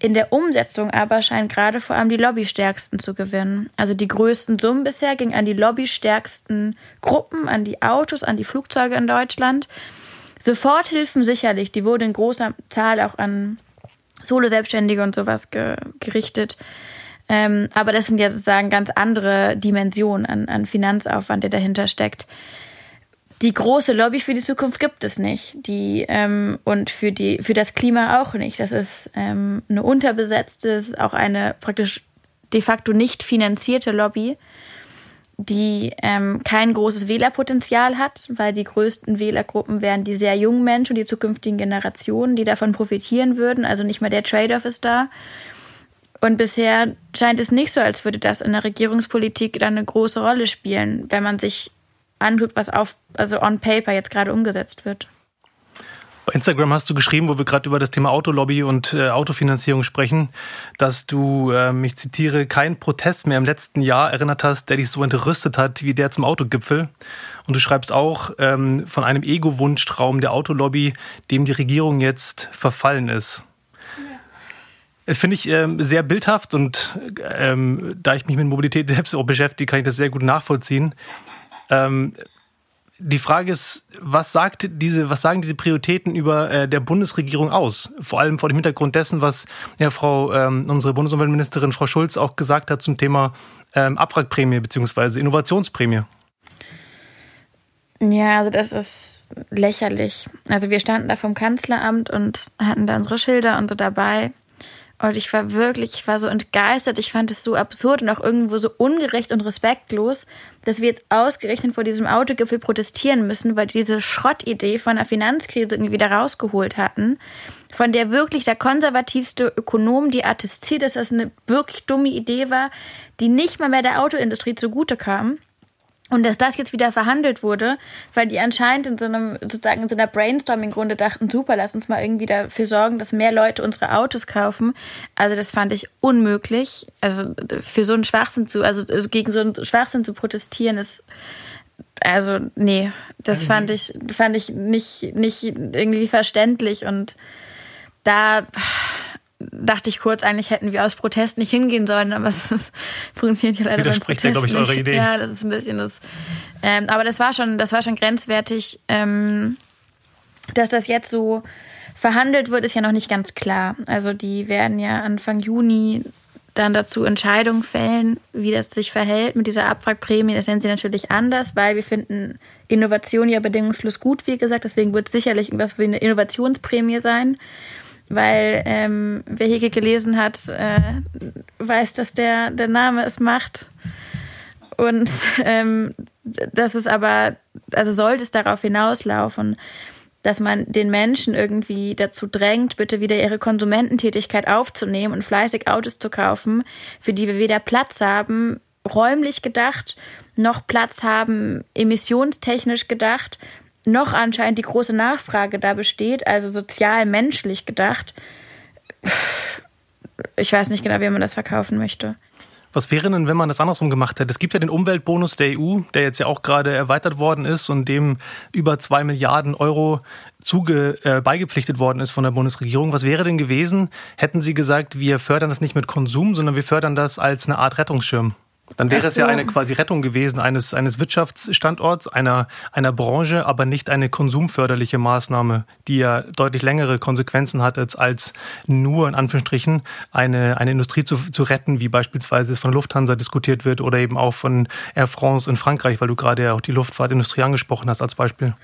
Speaker 4: In der Umsetzung aber scheinen gerade vor allem die Lobbystärksten zu gewinnen. Also die größten Summen bisher gingen an die lobbystärksten Gruppen, an die Autos, an die Flugzeuge in Deutschland. Soforthilfen sicherlich, die wurden in großer Zahl auch an Solo-Selbstständige und sowas ge gerichtet. Ähm, aber das sind ja sozusagen ganz andere Dimensionen an, an Finanzaufwand, der dahinter steckt die große Lobby für die Zukunft gibt es nicht. Die, ähm, und für, die, für das Klima auch nicht. Das ist ähm, eine unterbesetzte, auch eine praktisch de facto nicht finanzierte Lobby, die ähm, kein großes Wählerpotenzial hat, weil die größten Wählergruppen wären die sehr jungen Menschen die zukünftigen Generationen, die davon profitieren würden. Also nicht mal der Trade-off ist da. Und bisher scheint es nicht so, als würde das in der Regierungspolitik dann eine große Rolle spielen, wenn man sich antut, was auf, also on paper jetzt gerade umgesetzt wird.
Speaker 2: Bei Instagram hast du geschrieben, wo wir gerade über das Thema Autolobby und äh, Autofinanzierung sprechen, dass du, ähm, ich zitiere, keinen Protest mehr im letzten Jahr erinnert hast, der dich so entrüstet hat wie der zum Autogipfel. Und du schreibst auch ähm, von einem Ego-Wunschtraum der Autolobby, dem die Regierung jetzt verfallen ist. Ja. Finde ich ähm, sehr bildhaft und ähm, da ich mich mit Mobilität selbst auch beschäftige, kann ich das sehr gut nachvollziehen. Ähm, die Frage ist, was sagt diese, was sagen diese Prioritäten über äh, der Bundesregierung aus? Vor allem vor dem Hintergrund dessen, was ja Frau, ähm, unsere Bundesumweltministerin Frau Schulz auch gesagt hat zum Thema ähm, Abwrackprämie bzw. Innovationsprämie.
Speaker 4: Ja, also das ist lächerlich. Also wir standen da vom Kanzleramt und hatten da unsere Schilder und so dabei. Und ich war wirklich, ich war so entgeistert. Ich fand es so absurd und auch irgendwo so ungerecht und respektlos, dass wir jetzt ausgerechnet vor diesem Autogipfel protestieren müssen, weil diese Schrottidee von der Finanzkrise irgendwie da rausgeholt hatten, von der wirklich der konservativste Ökonom die attestiert, dass das eine wirklich dumme Idee war, die nicht mal mehr der Autoindustrie zugute kam. Und dass das jetzt wieder verhandelt wurde, weil die anscheinend in so einem, sozusagen in so einer Brainstorming-Runde dachten, super, lass uns mal irgendwie dafür sorgen, dass mehr Leute unsere Autos kaufen. Also das fand ich unmöglich. Also für so einen Schwachsinn zu, also gegen so einen Schwachsinn zu protestieren, ist, also nee, das fand ich, fand ich nicht, nicht irgendwie verständlich und da, dachte ich kurz, eigentlich hätten wir aus Protest nicht hingehen sollen, aber es funktioniert ja leider beim Protest ja, ich. Eure Idee. Ja, das ist ein bisschen das. Ähm, aber das war schon, das war schon grenzwertig. Ähm, dass das jetzt so verhandelt wird, ist ja noch nicht ganz klar. Also die werden ja Anfang Juni dann dazu Entscheidungen fällen, wie das sich verhält mit dieser Abwrackprämie. Das nennen sie natürlich anders, weil wir finden Innovation ja bedingungslos gut, wie gesagt. Deswegen wird es sicherlich irgendwas wie eine Innovationsprämie sein weil ähm, wer hier gelesen hat, äh, weiß, dass der, der Name es macht. Und ähm, das ist aber, also sollte es darauf hinauslaufen, dass man den Menschen irgendwie dazu drängt, bitte wieder ihre Konsumententätigkeit aufzunehmen und fleißig Autos zu kaufen, für die wir weder Platz haben, räumlich gedacht, noch Platz haben, emissionstechnisch gedacht, noch anscheinend die große Nachfrage da besteht, also sozial menschlich gedacht. Ich weiß nicht genau, wie man das verkaufen möchte.
Speaker 2: Was wäre denn, wenn man das andersrum gemacht hätte? Es gibt ja den Umweltbonus der EU, der jetzt ja auch gerade erweitert worden ist und dem über zwei Milliarden Euro zuge, äh, beigepflichtet worden ist von der Bundesregierung. Was wäre denn gewesen, hätten Sie gesagt, wir fördern das nicht mit Konsum, sondern wir fördern das als eine Art Rettungsschirm? Dann wäre so. es ja eine quasi Rettung gewesen eines, eines Wirtschaftsstandorts, einer, einer Branche, aber nicht eine konsumförderliche Maßnahme, die ja deutlich längere Konsequenzen hat, als, als nur in Anführungsstrichen eine, eine Industrie zu, zu retten, wie beispielsweise es von Lufthansa diskutiert wird oder eben auch von Air France in Frankreich, weil du gerade ja auch die Luftfahrtindustrie angesprochen hast als Beispiel.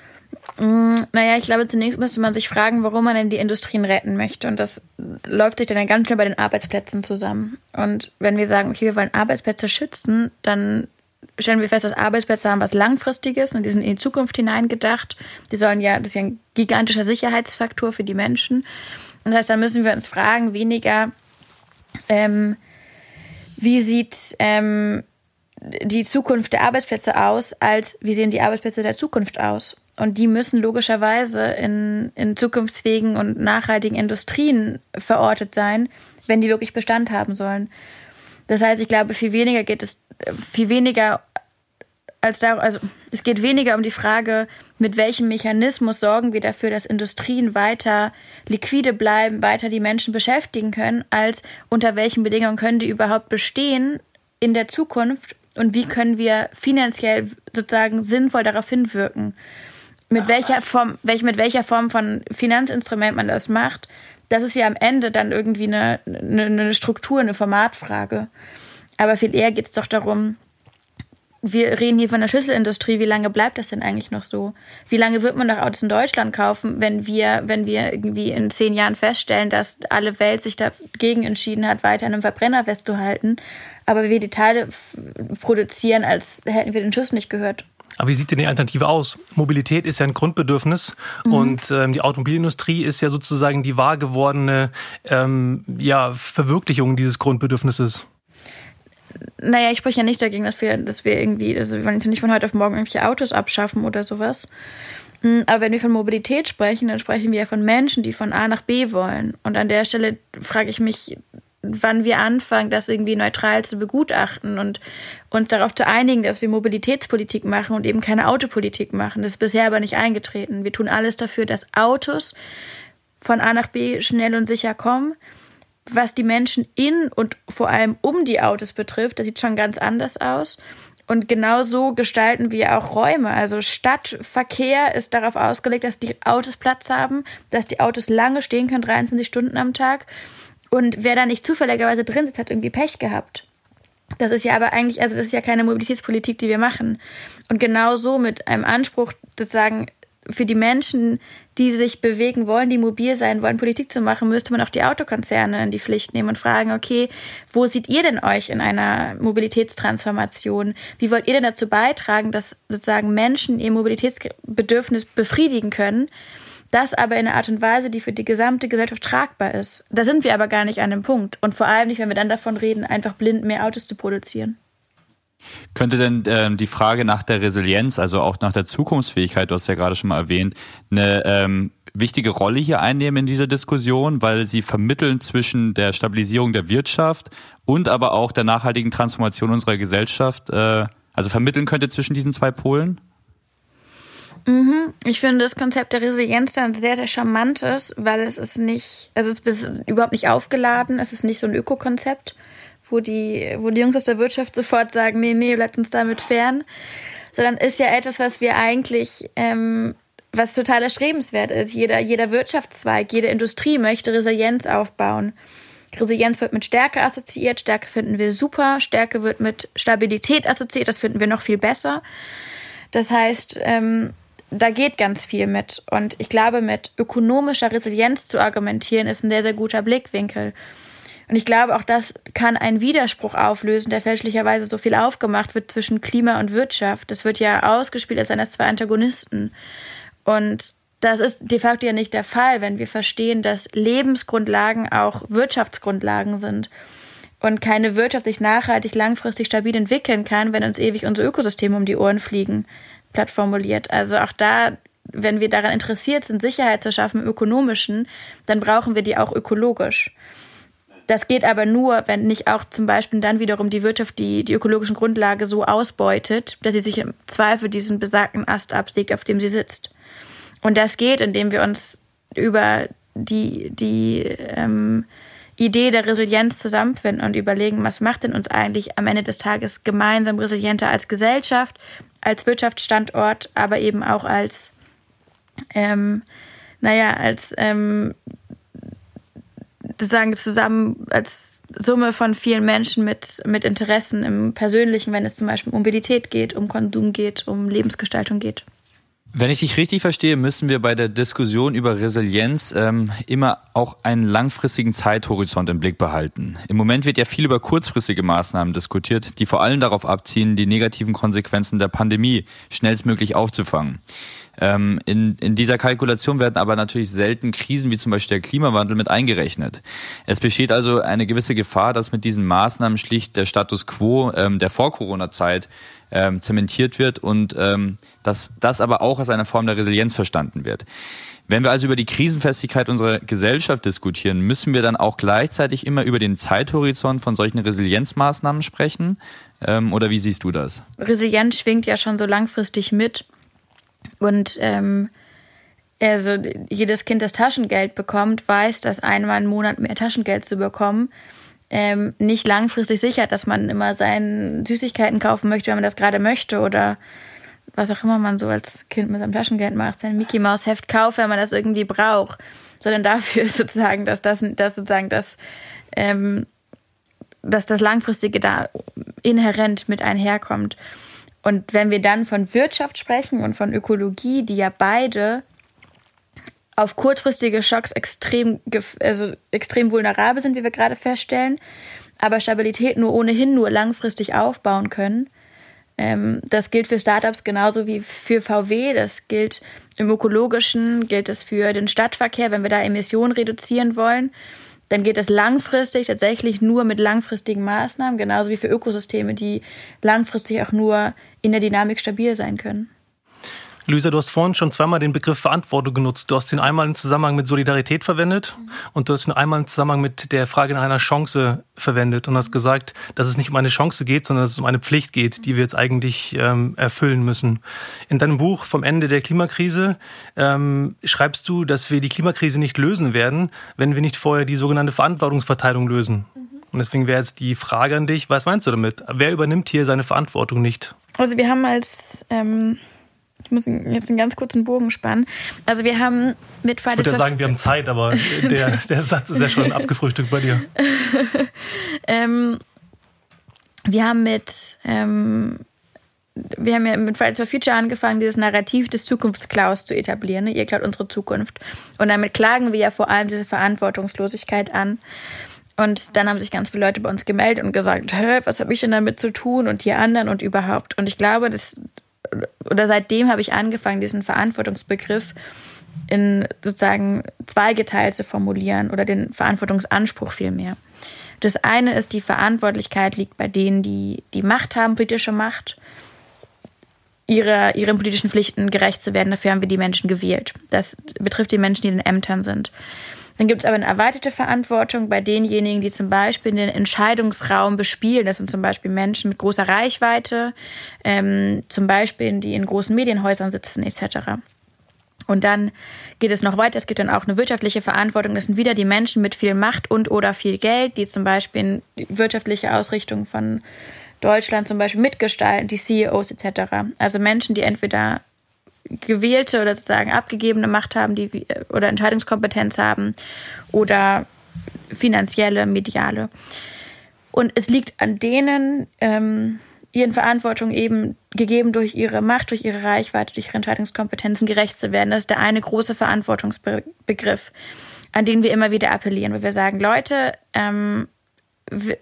Speaker 4: Mm, naja, ich glaube, zunächst müsste man sich fragen, warum man denn die Industrien retten möchte. Und das läuft sich dann ganz klar bei den Arbeitsplätzen zusammen. Und wenn wir sagen, okay, wir wollen Arbeitsplätze schützen, dann stellen wir fest, dass Arbeitsplätze haben was Langfristiges und die sind in die Zukunft hineingedacht. Die sollen ja, das ist ja ein gigantischer Sicherheitsfaktor für die Menschen. Und das heißt, dann müssen wir uns fragen, weniger, ähm, wie sieht ähm, die Zukunft der Arbeitsplätze aus, als wie sehen die Arbeitsplätze der Zukunft aus? Und die müssen logischerweise in, in zukunftsfähigen und nachhaltigen Industrien verortet sein, wenn die wirklich Bestand haben sollen. Das heißt, ich glaube, viel weniger geht es, viel weniger als da, also es geht weniger um die Frage, mit welchem Mechanismus sorgen wir dafür, dass Industrien weiter liquide bleiben, weiter die Menschen beschäftigen können, als unter welchen Bedingungen können die überhaupt bestehen in der Zukunft und wie können wir finanziell sozusagen sinnvoll darauf hinwirken mit welcher Form, welch, mit welcher Form von Finanzinstrument man das macht, das ist ja am Ende dann irgendwie eine, eine, eine Struktur, eine Formatfrage. Aber viel eher geht es doch darum, wir reden hier von der Schlüsselindustrie, wie lange bleibt das denn eigentlich noch so? Wie lange wird man noch Autos in Deutschland kaufen, wenn wir, wenn wir irgendwie in zehn Jahren feststellen, dass alle Welt sich dagegen entschieden hat, weiter an einem Verbrenner festzuhalten, aber wir die Teile produzieren, als hätten wir den Schuss nicht gehört?
Speaker 2: Aber wie sieht denn die Alternative aus? Mobilität ist ja ein Grundbedürfnis mhm. und ähm, die Automobilindustrie ist ja sozusagen die wahr gewordene ähm, ja, Verwirklichung dieses Grundbedürfnisses.
Speaker 4: Naja, ich spreche ja nicht dagegen, dass wir, dass wir irgendwie, also wir wollen jetzt nicht von heute auf morgen irgendwelche Autos abschaffen oder sowas. Hm, aber wenn wir von Mobilität sprechen, dann sprechen wir ja von Menschen, die von A nach B wollen. Und an der Stelle frage ich mich, wann wir anfangen, das irgendwie neutral zu begutachten und uns darauf zu einigen, dass wir Mobilitätspolitik machen und eben keine Autopolitik machen. Das ist bisher aber nicht eingetreten. Wir tun alles dafür, dass Autos von A nach B schnell und sicher kommen. Was die Menschen in und vor allem um die Autos betrifft, das sieht schon ganz anders aus. Und genau so gestalten wir auch Räume. Also Stadtverkehr ist darauf ausgelegt, dass die Autos Platz haben, dass die Autos lange stehen können, 23 Stunden am Tag und wer da nicht zufälligerweise drin sitzt, hat irgendwie Pech gehabt. Das ist ja aber eigentlich, also das ist ja keine Mobilitätspolitik, die wir machen. Und genau so mit einem Anspruch sozusagen für die Menschen, die sich bewegen wollen, die mobil sein wollen, Politik zu machen, müsste man auch die Autokonzerne in die Pflicht nehmen und fragen, okay, wo seht ihr denn euch in einer Mobilitätstransformation? Wie wollt ihr denn dazu beitragen, dass sozusagen Menschen ihr Mobilitätsbedürfnis befriedigen können? Das aber in einer Art und Weise, die für die gesamte Gesellschaft tragbar ist. Da sind wir aber gar nicht an dem Punkt. Und vor allem nicht, wenn wir dann davon reden, einfach blind mehr Autos zu produzieren.
Speaker 3: Könnte denn ähm, die Frage nach der Resilienz, also auch nach der Zukunftsfähigkeit, du hast ja gerade schon mal erwähnt, eine ähm, wichtige Rolle hier einnehmen in dieser Diskussion, weil sie vermitteln zwischen der Stabilisierung der Wirtschaft und aber auch der nachhaltigen Transformation unserer Gesellschaft, äh, also vermitteln könnte zwischen diesen zwei Polen?
Speaker 4: Mhm. Ich finde das Konzept der Resilienz dann sehr, sehr charmantes, weil es ist nicht, also es ist überhaupt nicht aufgeladen, es ist nicht so ein Ökokonzept, wo die, wo die Jungs aus der Wirtschaft sofort sagen, nee, nee, bleibt uns damit fern, sondern ist ja etwas, was wir eigentlich, ähm, was total erstrebenswert ist. Jeder, jeder Wirtschaftszweig, jede Industrie möchte Resilienz aufbauen. Resilienz wird mit Stärke assoziiert, Stärke finden wir super, Stärke wird mit Stabilität assoziiert, das finden wir noch viel besser. Das heißt, ähm, da geht ganz viel mit. Und ich glaube, mit ökonomischer Resilienz zu argumentieren, ist ein sehr, sehr guter Blickwinkel. Und ich glaube, auch das kann einen Widerspruch auflösen, der fälschlicherweise so viel aufgemacht wird zwischen Klima und Wirtschaft. Das wird ja ausgespielt als eines zwei Antagonisten. Und das ist de facto ja nicht der Fall, wenn wir verstehen, dass Lebensgrundlagen auch Wirtschaftsgrundlagen sind und keine Wirtschaft sich nachhaltig, langfristig stabil entwickeln kann, wenn uns ewig unsere Ökosysteme um die Ohren fliegen platt formuliert. Also auch da, wenn wir daran interessiert sind, Sicherheit zu schaffen im ökonomischen, dann brauchen wir die auch ökologisch. Das geht aber nur, wenn nicht auch zum Beispiel dann wiederum die Wirtschaft die, die ökologischen Grundlage so ausbeutet, dass sie sich im Zweifel diesen besagten Ast absägt, auf dem sie sitzt. Und das geht, indem wir uns über die, die ähm, Idee der Resilienz zusammenfinden und überlegen, was macht denn uns eigentlich am Ende des Tages gemeinsam resilienter als Gesellschaft als Wirtschaftsstandort, aber eben auch als, ähm, naja, als ähm, zusammen als Summe von vielen Menschen mit, mit Interessen im Persönlichen, wenn es zum Beispiel um Mobilität geht, um Konsum geht, um Lebensgestaltung geht.
Speaker 3: Wenn ich dich richtig verstehe, müssen wir bei der Diskussion über Resilienz ähm, immer auch einen langfristigen Zeithorizont im Blick behalten. Im Moment wird ja viel über kurzfristige Maßnahmen diskutiert, die vor allem darauf abzielen, die negativen Konsequenzen der Pandemie schnellstmöglich aufzufangen. Ähm, in, in dieser Kalkulation werden aber natürlich selten Krisen wie zum Beispiel der Klimawandel mit eingerechnet. Es besteht also eine gewisse Gefahr, dass mit diesen Maßnahmen schlicht der Status quo ähm, der Vor-Corona-Zeit ähm, zementiert wird und ähm, dass das aber auch als eine Form der Resilienz verstanden wird. Wenn wir also über die Krisenfestigkeit unserer Gesellschaft diskutieren, müssen wir dann auch gleichzeitig immer über den Zeithorizont von solchen Resilienzmaßnahmen sprechen? Ähm, oder wie siehst du das?
Speaker 4: Resilienz schwingt ja schon so langfristig mit. Und ähm, also jedes Kind, das Taschengeld bekommt, weiß, dass einmal im Monat mehr Taschengeld zu bekommen ähm, nicht langfristig sichert, dass man immer seine Süßigkeiten kaufen möchte, wenn man das gerade möchte oder was auch immer man so als Kind mit seinem Taschengeld macht, sein Mickey Maus Heft kauft, wenn man das irgendwie braucht, sondern dafür sozusagen, dass das, dass sozusagen das, ähm, dass das langfristige da inhärent mit einherkommt. Und wenn wir dann von Wirtschaft sprechen und von Ökologie, die ja beide auf kurzfristige Schocks extrem, also extrem vulnerabel sind, wie wir gerade feststellen, aber Stabilität nur ohnehin nur langfristig aufbauen können. Ähm, das gilt für Startups genauso wie für VW. Das gilt im ökologischen, gilt es für den Stadtverkehr, wenn wir da Emissionen reduzieren wollen. Dann geht es langfristig tatsächlich nur mit langfristigen Maßnahmen, genauso wie für Ökosysteme, die langfristig auch nur in der Dynamik stabil sein können.
Speaker 2: Luisa, du hast vorhin schon zweimal den Begriff Verantwortung genutzt. Du hast ihn einmal im Zusammenhang mit Solidarität verwendet mhm. und du hast ihn einmal im Zusammenhang mit der Frage nach einer Chance verwendet und hast gesagt, dass es nicht um eine Chance geht, sondern dass es um eine Pflicht geht, die wir jetzt eigentlich ähm, erfüllen müssen. In deinem Buch vom Ende der Klimakrise ähm, schreibst du, dass wir die Klimakrise nicht lösen werden, wenn wir nicht vorher die sogenannte Verantwortungsverteilung lösen. Mhm. Und deswegen wäre jetzt die Frage an dich, was meinst du damit? Wer übernimmt hier seine Verantwortung nicht?
Speaker 4: Also wir haben als ähm ich muss jetzt einen ganz kurzen Bogen spannen. Also wir haben mit
Speaker 2: Fridays Ich würde ja sagen, wir haben Zeit, aber der, der Satz ist ja schon abgefrühstückt bei dir.
Speaker 4: ähm, wir haben mit ähm, wir haben ja mit Fridays for Future angefangen, dieses Narrativ des Zukunftsklaus zu etablieren. Ihr klaut unsere Zukunft. Und damit klagen wir ja vor allem diese Verantwortungslosigkeit an. Und dann haben sich ganz viele Leute bei uns gemeldet und gesagt, Hä, was habe ich denn damit zu tun und die anderen und überhaupt. Und ich glaube, das oder seitdem habe ich angefangen, diesen Verantwortungsbegriff in sozusagen zweigeteilt zu formulieren oder den Verantwortungsanspruch vielmehr. Das eine ist, die Verantwortlichkeit liegt bei denen, die die Macht haben, politische Macht, ihre, ihren politischen Pflichten gerecht zu werden. Dafür haben wir die Menschen gewählt. Das betrifft die Menschen, die in den Ämtern sind. Dann gibt es aber eine erweiterte Verantwortung bei denjenigen, die zum Beispiel den Entscheidungsraum bespielen. Das sind zum Beispiel Menschen mit großer Reichweite, ähm, zum Beispiel die in großen Medienhäusern sitzen etc. Und dann geht es noch weiter. Es gibt dann auch eine wirtschaftliche Verantwortung. Das sind wieder die Menschen mit viel Macht und oder viel Geld, die zum Beispiel die wirtschaftliche Ausrichtung von Deutschland zum Beispiel mitgestalten, die CEOs etc. Also Menschen, die entweder gewählte oder sozusagen abgegebene Macht haben, die oder Entscheidungskompetenz haben oder finanzielle, mediale. Und es liegt an denen, ähm, ihren Verantwortung eben gegeben durch ihre Macht, durch ihre Reichweite, durch ihre Entscheidungskompetenzen gerecht zu werden. Das ist der eine große Verantwortungsbegriff, an den wir immer wieder appellieren, wo wir sagen, Leute, ähm,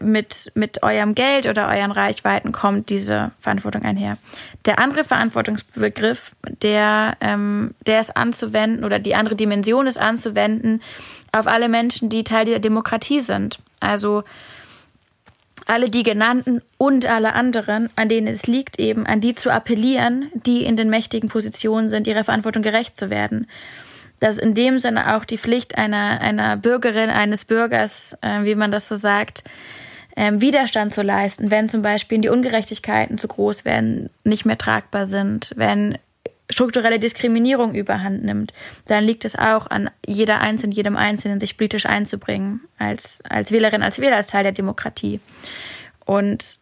Speaker 4: mit, mit eurem Geld oder euren Reichweiten kommt diese Verantwortung einher. Der andere Verantwortungsbegriff, der, ähm, der ist anzuwenden oder die andere Dimension ist anzuwenden auf alle Menschen, die Teil der Demokratie sind. Also alle die genannten und alle anderen, an denen es liegt, eben an die zu appellieren, die in den mächtigen Positionen sind, ihrer Verantwortung gerecht zu werden. Das ist in dem Sinne auch die Pflicht einer, einer Bürgerin, eines Bürgers, äh, wie man das so sagt, ähm, Widerstand zu leisten, wenn zum Beispiel die Ungerechtigkeiten zu groß werden, nicht mehr tragbar sind, wenn strukturelle Diskriminierung überhand nimmt, dann liegt es auch an jeder Einzelnen, jedem Einzelnen, sich politisch einzubringen, als, als Wählerin, als Wähler, als Teil der Demokratie. Und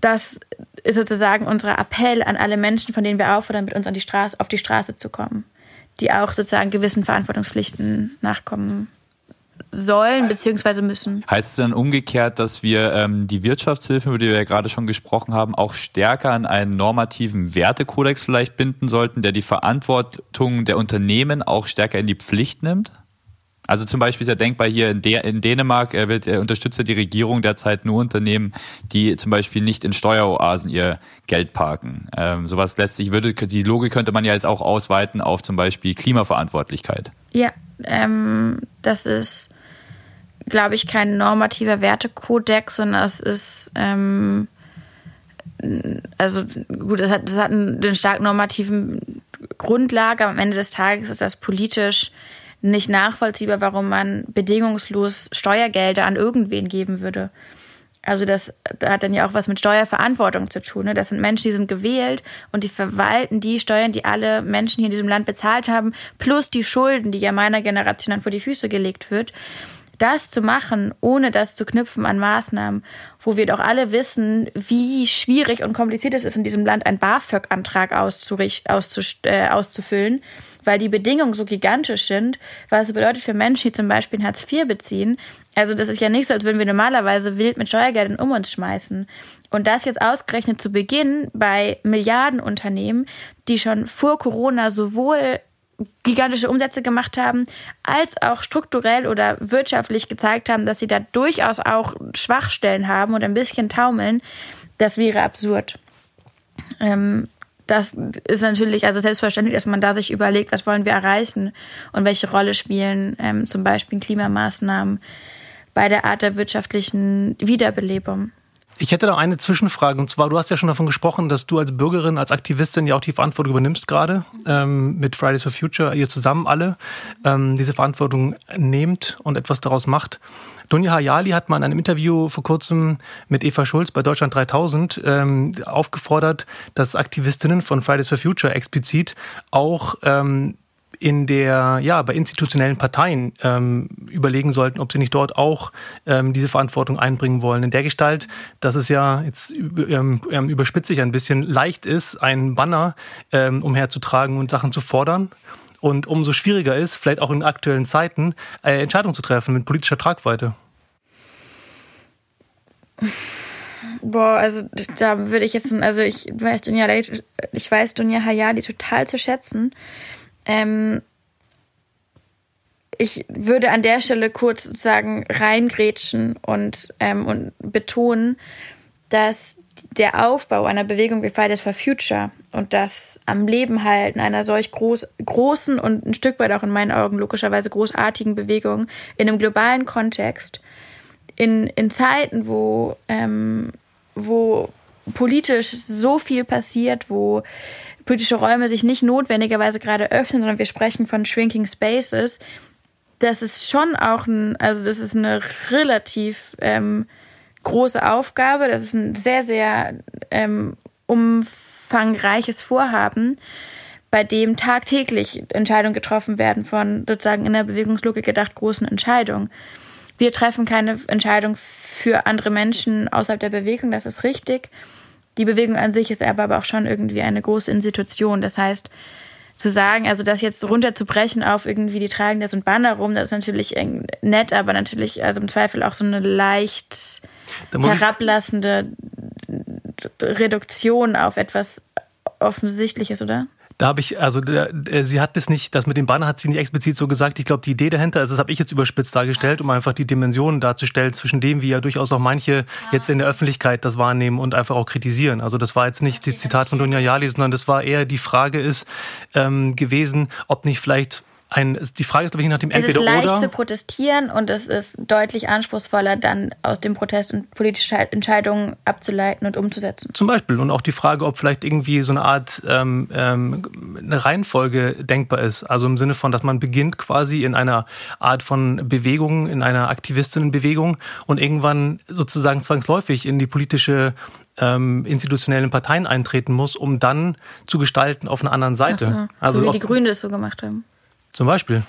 Speaker 4: das ist sozusagen unser Appell an alle Menschen, von denen wir auffordern, mit uns an die Straße, auf die Straße zu kommen, die auch sozusagen gewissen Verantwortungspflichten nachkommen sollen bzw. müssen.
Speaker 3: Heißt es dann umgekehrt, dass wir ähm, die Wirtschaftshilfe, über die wir ja gerade schon gesprochen haben, auch stärker an einen normativen Wertekodex vielleicht binden sollten, der die Verantwortung der Unternehmen auch stärker in die Pflicht nimmt? Also zum Beispiel ist ja denkbar hier in, De in Dänemark er wird, er unterstützt ja die Regierung derzeit nur Unternehmen, die zum Beispiel nicht in Steueroasen ihr Geld parken. Ähm, sowas lässt sich, würde, die Logik könnte man ja jetzt auch ausweiten auf zum Beispiel Klimaverantwortlichkeit.
Speaker 4: Ja, ähm, das ist glaube ich, kein normativer Wertekodex, sondern es ist, ähm, also gut, es hat, es hat einen, einen stark normativen Grundlage, aber am Ende des Tages ist das politisch nicht nachvollziehbar, warum man bedingungslos Steuergelder an irgendwen geben würde. Also das, hat dann ja auch was mit Steuerverantwortung zu tun. Ne? Das sind Menschen, die sind gewählt und die verwalten die Steuern, die alle Menschen hier in diesem Land bezahlt haben, plus die Schulden, die ja meiner Generation dann vor die Füße gelegt wird das zu machen, ohne das zu knüpfen an Maßnahmen, wo wir doch alle wissen, wie schwierig und kompliziert es ist, in diesem Land einen BAföG-Antrag äh, auszufüllen, weil die Bedingungen so gigantisch sind, was es bedeutet für Menschen, die zum Beispiel Hartz IV beziehen. Also das ist ja nicht so, als würden wir normalerweise wild mit Steuergeldern um uns schmeißen. Und das jetzt ausgerechnet zu Beginn bei Milliardenunternehmen, die schon vor Corona sowohl gigantische Umsätze gemacht haben, als auch strukturell oder wirtschaftlich gezeigt haben, dass sie da durchaus auch Schwachstellen haben und ein bisschen taumeln, das wäre absurd. Ähm, das ist natürlich also selbstverständlich, dass man da sich überlegt, was wollen wir erreichen und welche Rolle spielen ähm, zum Beispiel Klimamaßnahmen bei der Art der wirtschaftlichen Wiederbelebung.
Speaker 2: Ich hätte noch eine Zwischenfrage und zwar, du hast ja schon davon gesprochen, dass du als Bürgerin, als Aktivistin ja auch die Verantwortung übernimmst gerade ähm, mit Fridays for Future, ihr zusammen alle ähm, diese Verantwortung nehmt und etwas daraus macht. Dunja Hayali hat mal in einem Interview vor kurzem mit Eva Schulz bei Deutschland 3000 ähm, aufgefordert, dass Aktivistinnen von Fridays for Future explizit auch ähm, in der, ja, bei institutionellen Parteien ähm, überlegen sollten, ob sie nicht dort auch ähm, diese Verantwortung einbringen wollen. In der Gestalt, dass es ja jetzt ähm, ähm, überspitze ich ein bisschen leicht ist, einen Banner ähm, umherzutragen und Sachen zu fordern. Und umso schwieriger ist, vielleicht auch in aktuellen Zeiten, äh, Entscheidungen zu treffen mit politischer Tragweite.
Speaker 4: Boah, also da würde ich jetzt, also ich weiß Dunja, ich weiß Dunja Hayali total zu schätzen. Ähm, ich würde an der Stelle kurz sozusagen reingrätschen und, ähm, und betonen, dass der Aufbau einer Bewegung wie Fridays for Future und das am Leben halten einer solch groß, großen und ein Stück weit auch in meinen Augen logischerweise großartigen Bewegung in einem globalen Kontext, in, in Zeiten, wo, ähm, wo politisch so viel passiert, wo politische Räume sich nicht notwendigerweise gerade öffnen, sondern wir sprechen von Shrinking Spaces, das ist schon auch ein, also das ist eine relativ ähm, große Aufgabe. Das ist ein sehr, sehr ähm, umfangreiches Vorhaben, bei dem tagtäglich Entscheidungen getroffen werden von sozusagen in der Bewegungslogik gedacht großen Entscheidungen. Wir treffen keine Entscheidung für andere Menschen außerhalb der Bewegung, das ist richtig. Die Bewegung an sich ist aber auch schon irgendwie eine große Institution. Das heißt, zu sagen, also das jetzt runterzubrechen auf irgendwie die tragen da so ein Banner rum, das ist natürlich nett, aber natürlich also im Zweifel auch so eine leicht herablassende Reduktion auf etwas Offensichtliches, oder?
Speaker 2: Da habe ich, also der, der, sie hat das nicht, das mit dem Banner hat sie nicht explizit so gesagt. Ich glaube, die Idee dahinter, also das habe ich jetzt überspitzt dargestellt, um einfach die Dimensionen darzustellen, zwischen dem, wie ja durchaus auch manche jetzt in der Öffentlichkeit das wahrnehmen und einfach auch kritisieren. Also das war jetzt nicht das Zitat von Dunja Jali, sondern das war eher die Frage ist ähm, gewesen, ob nicht vielleicht ein, die Frage ist, glaube ich, nach dem
Speaker 4: Entweder oder. Es ist leicht zu protestieren und es ist deutlich anspruchsvoller, dann aus dem Protest und politische Entscheidungen abzuleiten und umzusetzen.
Speaker 2: Zum Beispiel. Und auch die Frage, ob vielleicht irgendwie so eine Art ähm, ähm, eine Reihenfolge denkbar ist. Also im Sinne von, dass man beginnt quasi in einer Art von Bewegung, in einer Aktivistinnenbewegung und irgendwann sozusagen zwangsläufig in die politische ähm, institutionellen Parteien eintreten muss, um dann zu gestalten auf einer anderen Seite. So,
Speaker 4: also so wie die Grünen das so gemacht haben.
Speaker 2: Zum Beispiel.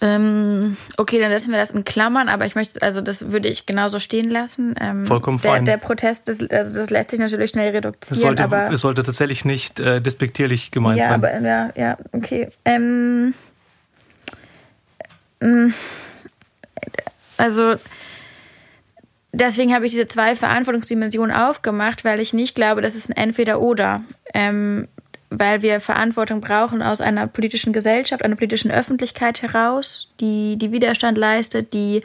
Speaker 4: Ähm, okay, dann lassen wir das in Klammern, aber ich möchte, also das würde ich genauso stehen lassen. Ähm,
Speaker 2: Vollkommen
Speaker 4: der,
Speaker 2: fein.
Speaker 4: Der Protest, das, also das lässt sich natürlich schnell reduzieren.
Speaker 2: Es sollte,
Speaker 4: aber,
Speaker 2: es sollte tatsächlich nicht äh, despektierlich gemeint
Speaker 4: ja,
Speaker 2: sein.
Speaker 4: Aber, ja, ja, okay. Ähm, ähm also deswegen habe ich diese zwei Verantwortungsdimensionen aufgemacht, weil ich nicht glaube, dass es ein Entweder-Oder. Ähm, weil wir Verantwortung brauchen aus einer politischen Gesellschaft, einer politischen Öffentlichkeit heraus, die, die Widerstand leistet, die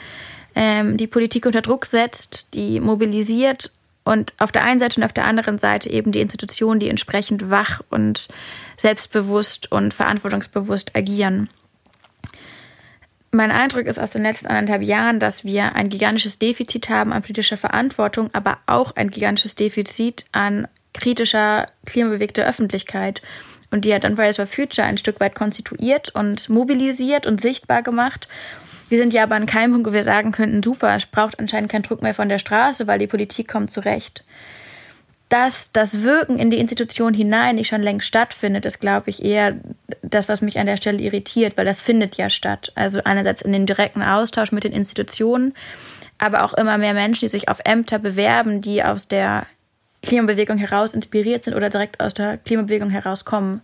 Speaker 4: ähm, die Politik unter Druck setzt, die mobilisiert und auf der einen Seite und auf der anderen Seite eben die Institutionen, die entsprechend wach und selbstbewusst und verantwortungsbewusst agieren. Mein Eindruck ist aus den letzten anderthalb Jahren, dass wir ein gigantisches Defizit haben an politischer Verantwortung, aber auch ein gigantisches Defizit an kritischer, klimabewegter Öffentlichkeit. Und die hat dann Fridays for Future ein Stück weit konstituiert und mobilisiert und sichtbar gemacht. Wir sind ja aber an keinem Punkt, wo wir sagen könnten, super, es braucht anscheinend keinen Druck mehr von der Straße, weil die Politik kommt zurecht. Dass das Wirken in die Institution hinein nicht schon längst stattfindet, ist, glaube ich, eher das, was mich an der Stelle irritiert, weil das findet ja statt. Also einerseits in den direkten Austausch mit den Institutionen, aber auch immer mehr Menschen, die sich auf Ämter bewerben, die aus der Klimabewegung heraus inspiriert sind oder direkt aus der Klimabewegung herauskommen.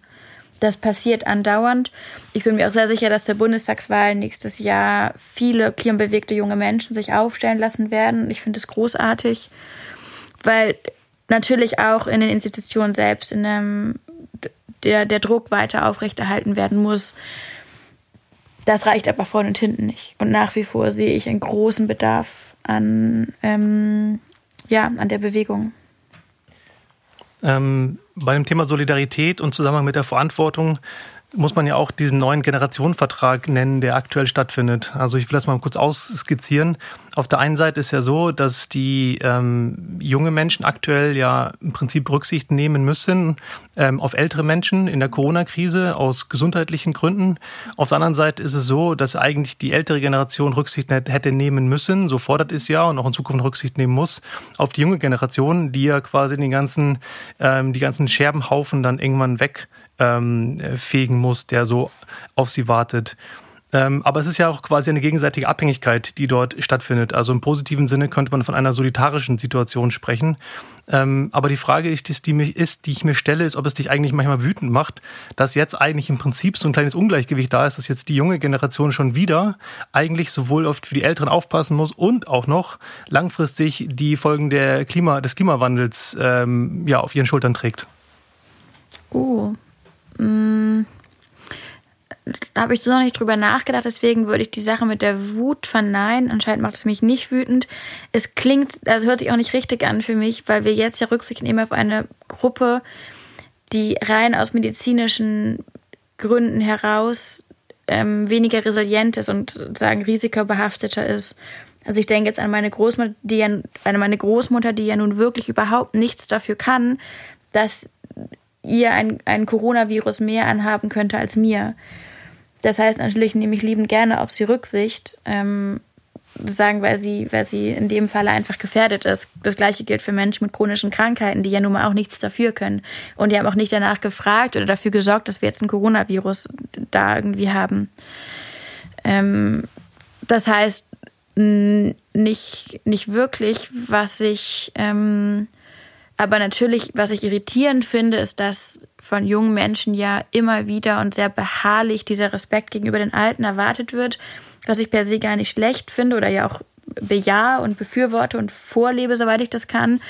Speaker 4: Das passiert andauernd. Ich bin mir auch sehr sicher, dass zur Bundestagswahl nächstes Jahr viele klimabewegte junge Menschen sich aufstellen lassen werden. Ich finde es großartig, weil natürlich auch in den Institutionen selbst in dem, der, der Druck weiter aufrechterhalten werden muss. Das reicht aber vorne und hinten nicht. Und nach wie vor sehe ich einen großen Bedarf an, ähm, ja, an der Bewegung.
Speaker 2: Ähm, bei dem Thema Solidarität und Zusammenhang mit der Verantwortung muss man ja auch diesen neuen Generationenvertrag nennen, der aktuell stattfindet. Also ich will das mal kurz ausskizzieren. Auf der einen Seite ist ja so, dass die ähm, junge Menschen aktuell ja im Prinzip Rücksicht nehmen müssen ähm, auf ältere Menschen in der Corona-Krise aus gesundheitlichen Gründen. Auf der anderen Seite ist es so, dass eigentlich die ältere Generation Rücksicht hätte nehmen müssen, so fordert es ja und auch in Zukunft Rücksicht nehmen muss, auf die junge Generation, die ja quasi den ganzen, ähm, die ganzen Scherbenhaufen dann irgendwann weg ähm, fegen muss, der so auf sie wartet. Ähm, aber es ist ja auch quasi eine gegenseitige Abhängigkeit, die dort stattfindet. Also im positiven Sinne könnte man von einer solidarischen Situation sprechen. Ähm, aber die Frage, ist, die, mich, ist, die ich mir stelle, ist, ob es dich eigentlich manchmal wütend macht, dass jetzt eigentlich im Prinzip so ein kleines Ungleichgewicht da ist, dass jetzt die junge Generation schon wieder eigentlich sowohl oft für die Älteren aufpassen muss und auch noch langfristig die Folgen der Klima, des Klimawandels ähm, ja, auf ihren Schultern trägt.
Speaker 4: Oh, hm, da habe ich so noch nicht drüber nachgedacht, deswegen würde ich die Sache mit der Wut verneinen. Anscheinend macht es mich nicht wütend. Es klingt, also hört sich auch nicht richtig an für mich, weil wir jetzt ja Rücksicht nehmen auf eine Gruppe, die rein aus medizinischen Gründen heraus ähm, weniger resilient ist und sagen risikobehafteter ist. Also ich denke jetzt an meine Großmutter, die ja, an meine Großmutter, die ja nun wirklich überhaupt nichts dafür kann, dass ihr ein, ein Coronavirus mehr anhaben könnte als mir. Das heißt natürlich nehme ich liebend gerne auf sie Rücksicht, ähm, sagen, weil sie, weil sie in dem Falle einfach gefährdet ist. Das gleiche gilt für Menschen mit chronischen Krankheiten, die ja nun mal auch nichts dafür können. Und die haben auch nicht danach gefragt oder dafür gesorgt, dass wir jetzt ein Coronavirus da irgendwie haben. Ähm, das heißt, nicht, nicht wirklich, was ich, ähm, aber natürlich, was ich irritierend finde, ist, dass von jungen Menschen ja immer wieder und sehr beharrlich dieser Respekt gegenüber den Alten erwartet wird was ich per se gar nicht schlecht finde oder ja auch bejahe und befürworte und vorlebe, soweit ich das kann.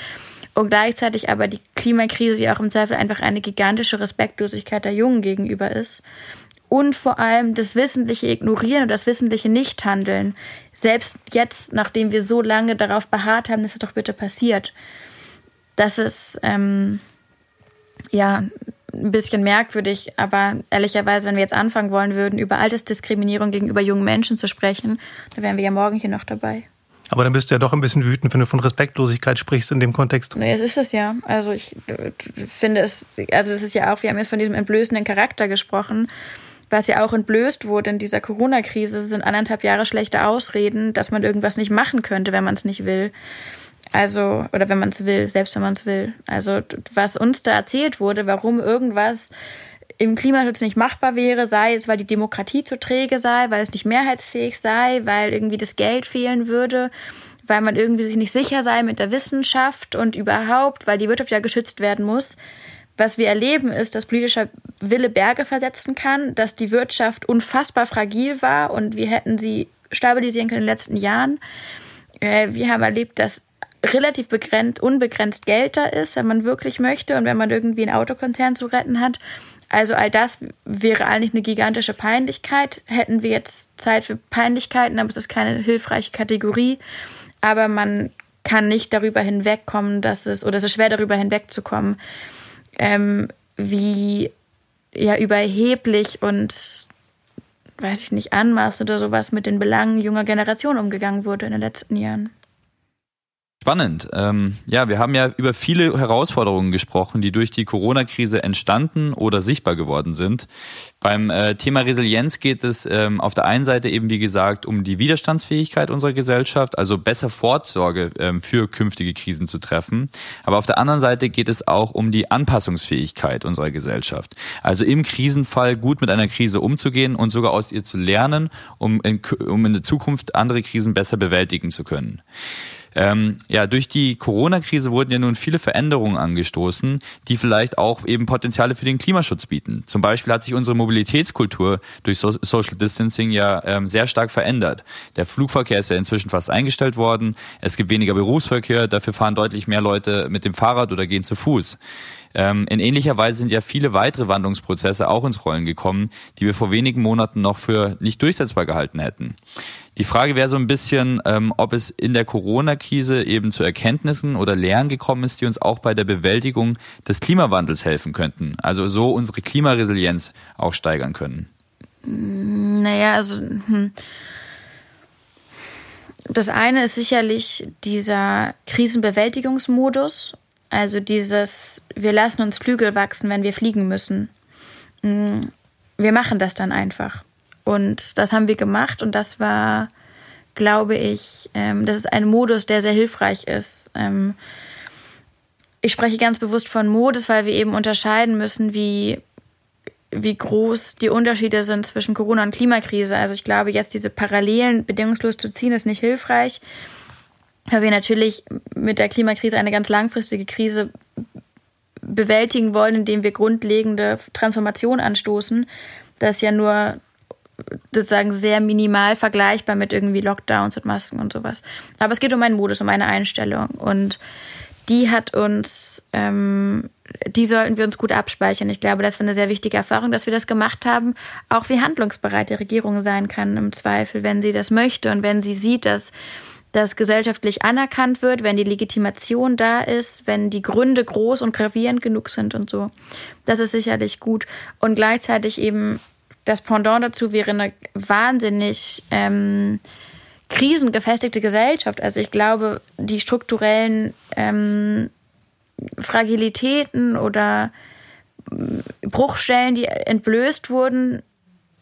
Speaker 4: Und gleichzeitig aber die Klimakrise ja auch im Zweifel einfach eine gigantische Respektlosigkeit der Jungen gegenüber ist. Und vor allem das wissentliche Ignorieren und das wissentliche Nichthandeln. Selbst jetzt, nachdem wir so lange darauf beharrt haben, dass das doch bitte passiert. Das ist, ähm, ja, ein bisschen merkwürdig, aber ehrlicherweise, wenn wir jetzt anfangen wollen würden, über Altersdiskriminierung gegenüber jungen Menschen zu sprechen, dann wären wir ja morgen hier noch dabei.
Speaker 2: Aber dann bist du ja doch ein bisschen wütend, wenn du von Respektlosigkeit sprichst in dem Kontext.
Speaker 4: Nee, das ist es ja. Also ich finde es, also es ist ja auch, wir haben jetzt von diesem entblößenden Charakter gesprochen. Was ja auch entblößt wurde in dieser Corona-Krise, sind anderthalb Jahre schlechte Ausreden, dass man irgendwas nicht machen könnte, wenn man es nicht will. Also, oder wenn man es will, selbst wenn man es will. Also, was uns da erzählt wurde, warum irgendwas im Klimaschutz nicht machbar wäre, sei es, weil die Demokratie zu träge sei, weil es nicht mehrheitsfähig sei, weil irgendwie das Geld fehlen würde, weil man irgendwie sich nicht sicher sei mit der Wissenschaft und überhaupt, weil die Wirtschaft ja geschützt werden muss. Was wir erleben, ist, dass politischer Wille Berge versetzen kann, dass die Wirtschaft unfassbar fragil war und wir hätten sie stabilisieren können in den letzten Jahren. Äh, wir haben erlebt, dass relativ begrenzt, unbegrenzt Geld da ist, wenn man wirklich möchte und wenn man irgendwie einen Autokonzern zu retten hat. Also all das wäre eigentlich eine gigantische Peinlichkeit. Hätten wir jetzt Zeit für Peinlichkeiten, aber es ist keine hilfreiche Kategorie. Aber man kann nicht darüber hinwegkommen, dass es, oder es ist schwer darüber hinwegzukommen, ähm, wie ja überheblich und weiß ich nicht, anmaßend oder sowas mit den Belangen junger Generation umgegangen wurde in den letzten Jahren.
Speaker 3: Spannend. Ähm, ja, wir haben ja über viele Herausforderungen gesprochen, die durch die Corona-Krise entstanden oder sichtbar geworden sind. Beim äh, Thema Resilienz geht es ähm, auf der einen Seite eben, wie gesagt, um die Widerstandsfähigkeit unserer Gesellschaft, also besser Vorsorge ähm, für künftige Krisen zu treffen. Aber auf der anderen Seite geht es auch um die Anpassungsfähigkeit unserer Gesellschaft. Also im Krisenfall gut mit einer Krise umzugehen und sogar aus ihr zu lernen, um in, um in der Zukunft andere Krisen besser bewältigen zu können. Ähm, ja, durch die Corona-Krise wurden ja nun viele Veränderungen angestoßen, die vielleicht auch eben Potenziale für den Klimaschutz bieten. Zum Beispiel hat sich unsere Mobilitätskultur durch so Social Distancing ja ähm, sehr stark verändert. Der Flugverkehr ist ja inzwischen fast eingestellt worden. Es gibt weniger Berufsverkehr, dafür fahren deutlich mehr Leute mit dem Fahrrad oder gehen zu Fuß. Ähm, in ähnlicher Weise sind ja viele weitere Wandlungsprozesse auch ins Rollen gekommen, die wir vor wenigen Monaten noch für nicht durchsetzbar gehalten hätten. Die Frage wäre so ein bisschen, ähm, ob es in der Corona-Krise eben zu Erkenntnissen oder Lehren gekommen ist, die uns auch bei der Bewältigung des Klimawandels helfen könnten. Also so unsere Klimaresilienz auch steigern können.
Speaker 4: Naja, also hm. das eine ist sicherlich dieser Krisenbewältigungsmodus. Also dieses, wir lassen uns Flügel wachsen, wenn wir fliegen müssen. Hm. Wir machen das dann einfach. Und das haben wir gemacht und das war, glaube ich, ähm, das ist ein Modus, der sehr hilfreich ist. Ähm, ich spreche ganz bewusst von Modus, weil wir eben unterscheiden müssen, wie, wie groß die Unterschiede sind zwischen Corona und Klimakrise. Also ich glaube, jetzt diese Parallelen bedingungslos zu ziehen, ist nicht hilfreich, weil wir natürlich mit der Klimakrise eine ganz langfristige Krise bewältigen wollen, indem wir grundlegende Transformation anstoßen. Das ja nur sozusagen sehr minimal vergleichbar mit irgendwie Lockdowns und Masken und sowas. Aber es geht um einen Modus, um eine Einstellung. Und die hat uns, ähm, die sollten wir uns gut abspeichern. Ich glaube, das war eine sehr wichtige Erfahrung, dass wir das gemacht haben. Auch wie handlungsbereit die Regierung sein kann im Zweifel, wenn sie das möchte und wenn sie sieht, dass das gesellschaftlich anerkannt wird, wenn die Legitimation da ist, wenn die Gründe groß und gravierend genug sind und so. Das ist sicherlich gut. Und gleichzeitig eben das Pendant dazu wäre eine wahnsinnig ähm, krisengefestigte Gesellschaft. Also ich glaube, die strukturellen ähm, Fragilitäten oder äh, Bruchstellen, die entblößt wurden,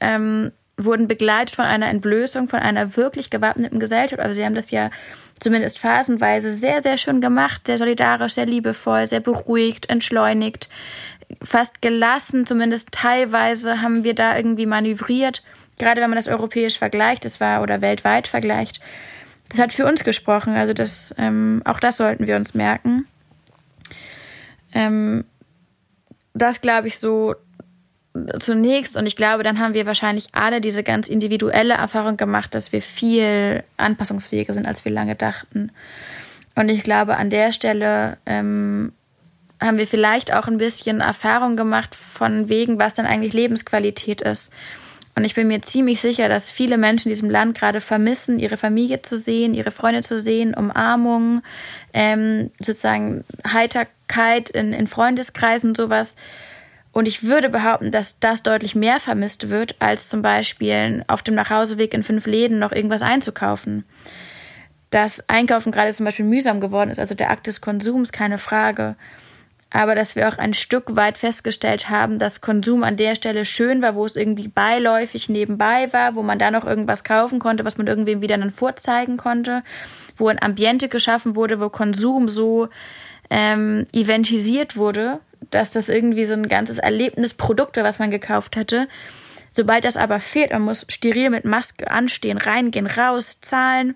Speaker 4: ähm, wurden begleitet von einer Entblößung, von einer wirklich gewappneten Gesellschaft. Also sie haben das ja zumindest phasenweise sehr, sehr schön gemacht, sehr solidarisch, sehr liebevoll, sehr beruhigt, entschleunigt, fast gelassen, zumindest teilweise haben wir da irgendwie manövriert. Gerade wenn man das europäisch vergleicht, das war oder weltweit vergleicht. Das hat für uns gesprochen. Also das, ähm, auch das sollten wir uns merken. Ähm, das glaube ich so zunächst und ich glaube, dann haben wir wahrscheinlich alle diese ganz individuelle Erfahrung gemacht, dass wir viel anpassungsfähiger sind, als wir lange dachten. Und ich glaube, an der Stelle ähm, haben wir vielleicht auch ein bisschen Erfahrung gemacht von wegen, was dann eigentlich Lebensqualität ist. Und ich bin mir ziemlich sicher, dass viele Menschen in diesem Land gerade vermissen, ihre Familie zu sehen, ihre Freunde zu sehen, Umarmung, ähm, sozusagen Heiterkeit in, in Freundeskreisen und sowas. Und ich würde behaupten, dass das deutlich mehr vermisst wird, als zum Beispiel auf dem Nachhauseweg in fünf Läden noch irgendwas einzukaufen. Dass Einkaufen gerade zum Beispiel mühsam geworden ist, also der Akt des Konsums, keine Frage. Aber dass wir auch ein Stück weit festgestellt haben, dass Konsum an der Stelle schön war, wo es irgendwie beiläufig nebenbei war, wo man da noch irgendwas kaufen konnte, was man irgendwem wieder dann vorzeigen konnte, wo ein Ambiente geschaffen wurde, wo Konsum so ähm, eventisiert wurde, dass das irgendwie so ein ganzes Erlebnisprodukt war, was man gekauft hätte. Sobald das aber fehlt, man muss steril mit Maske anstehen, reingehen, raus, zahlen.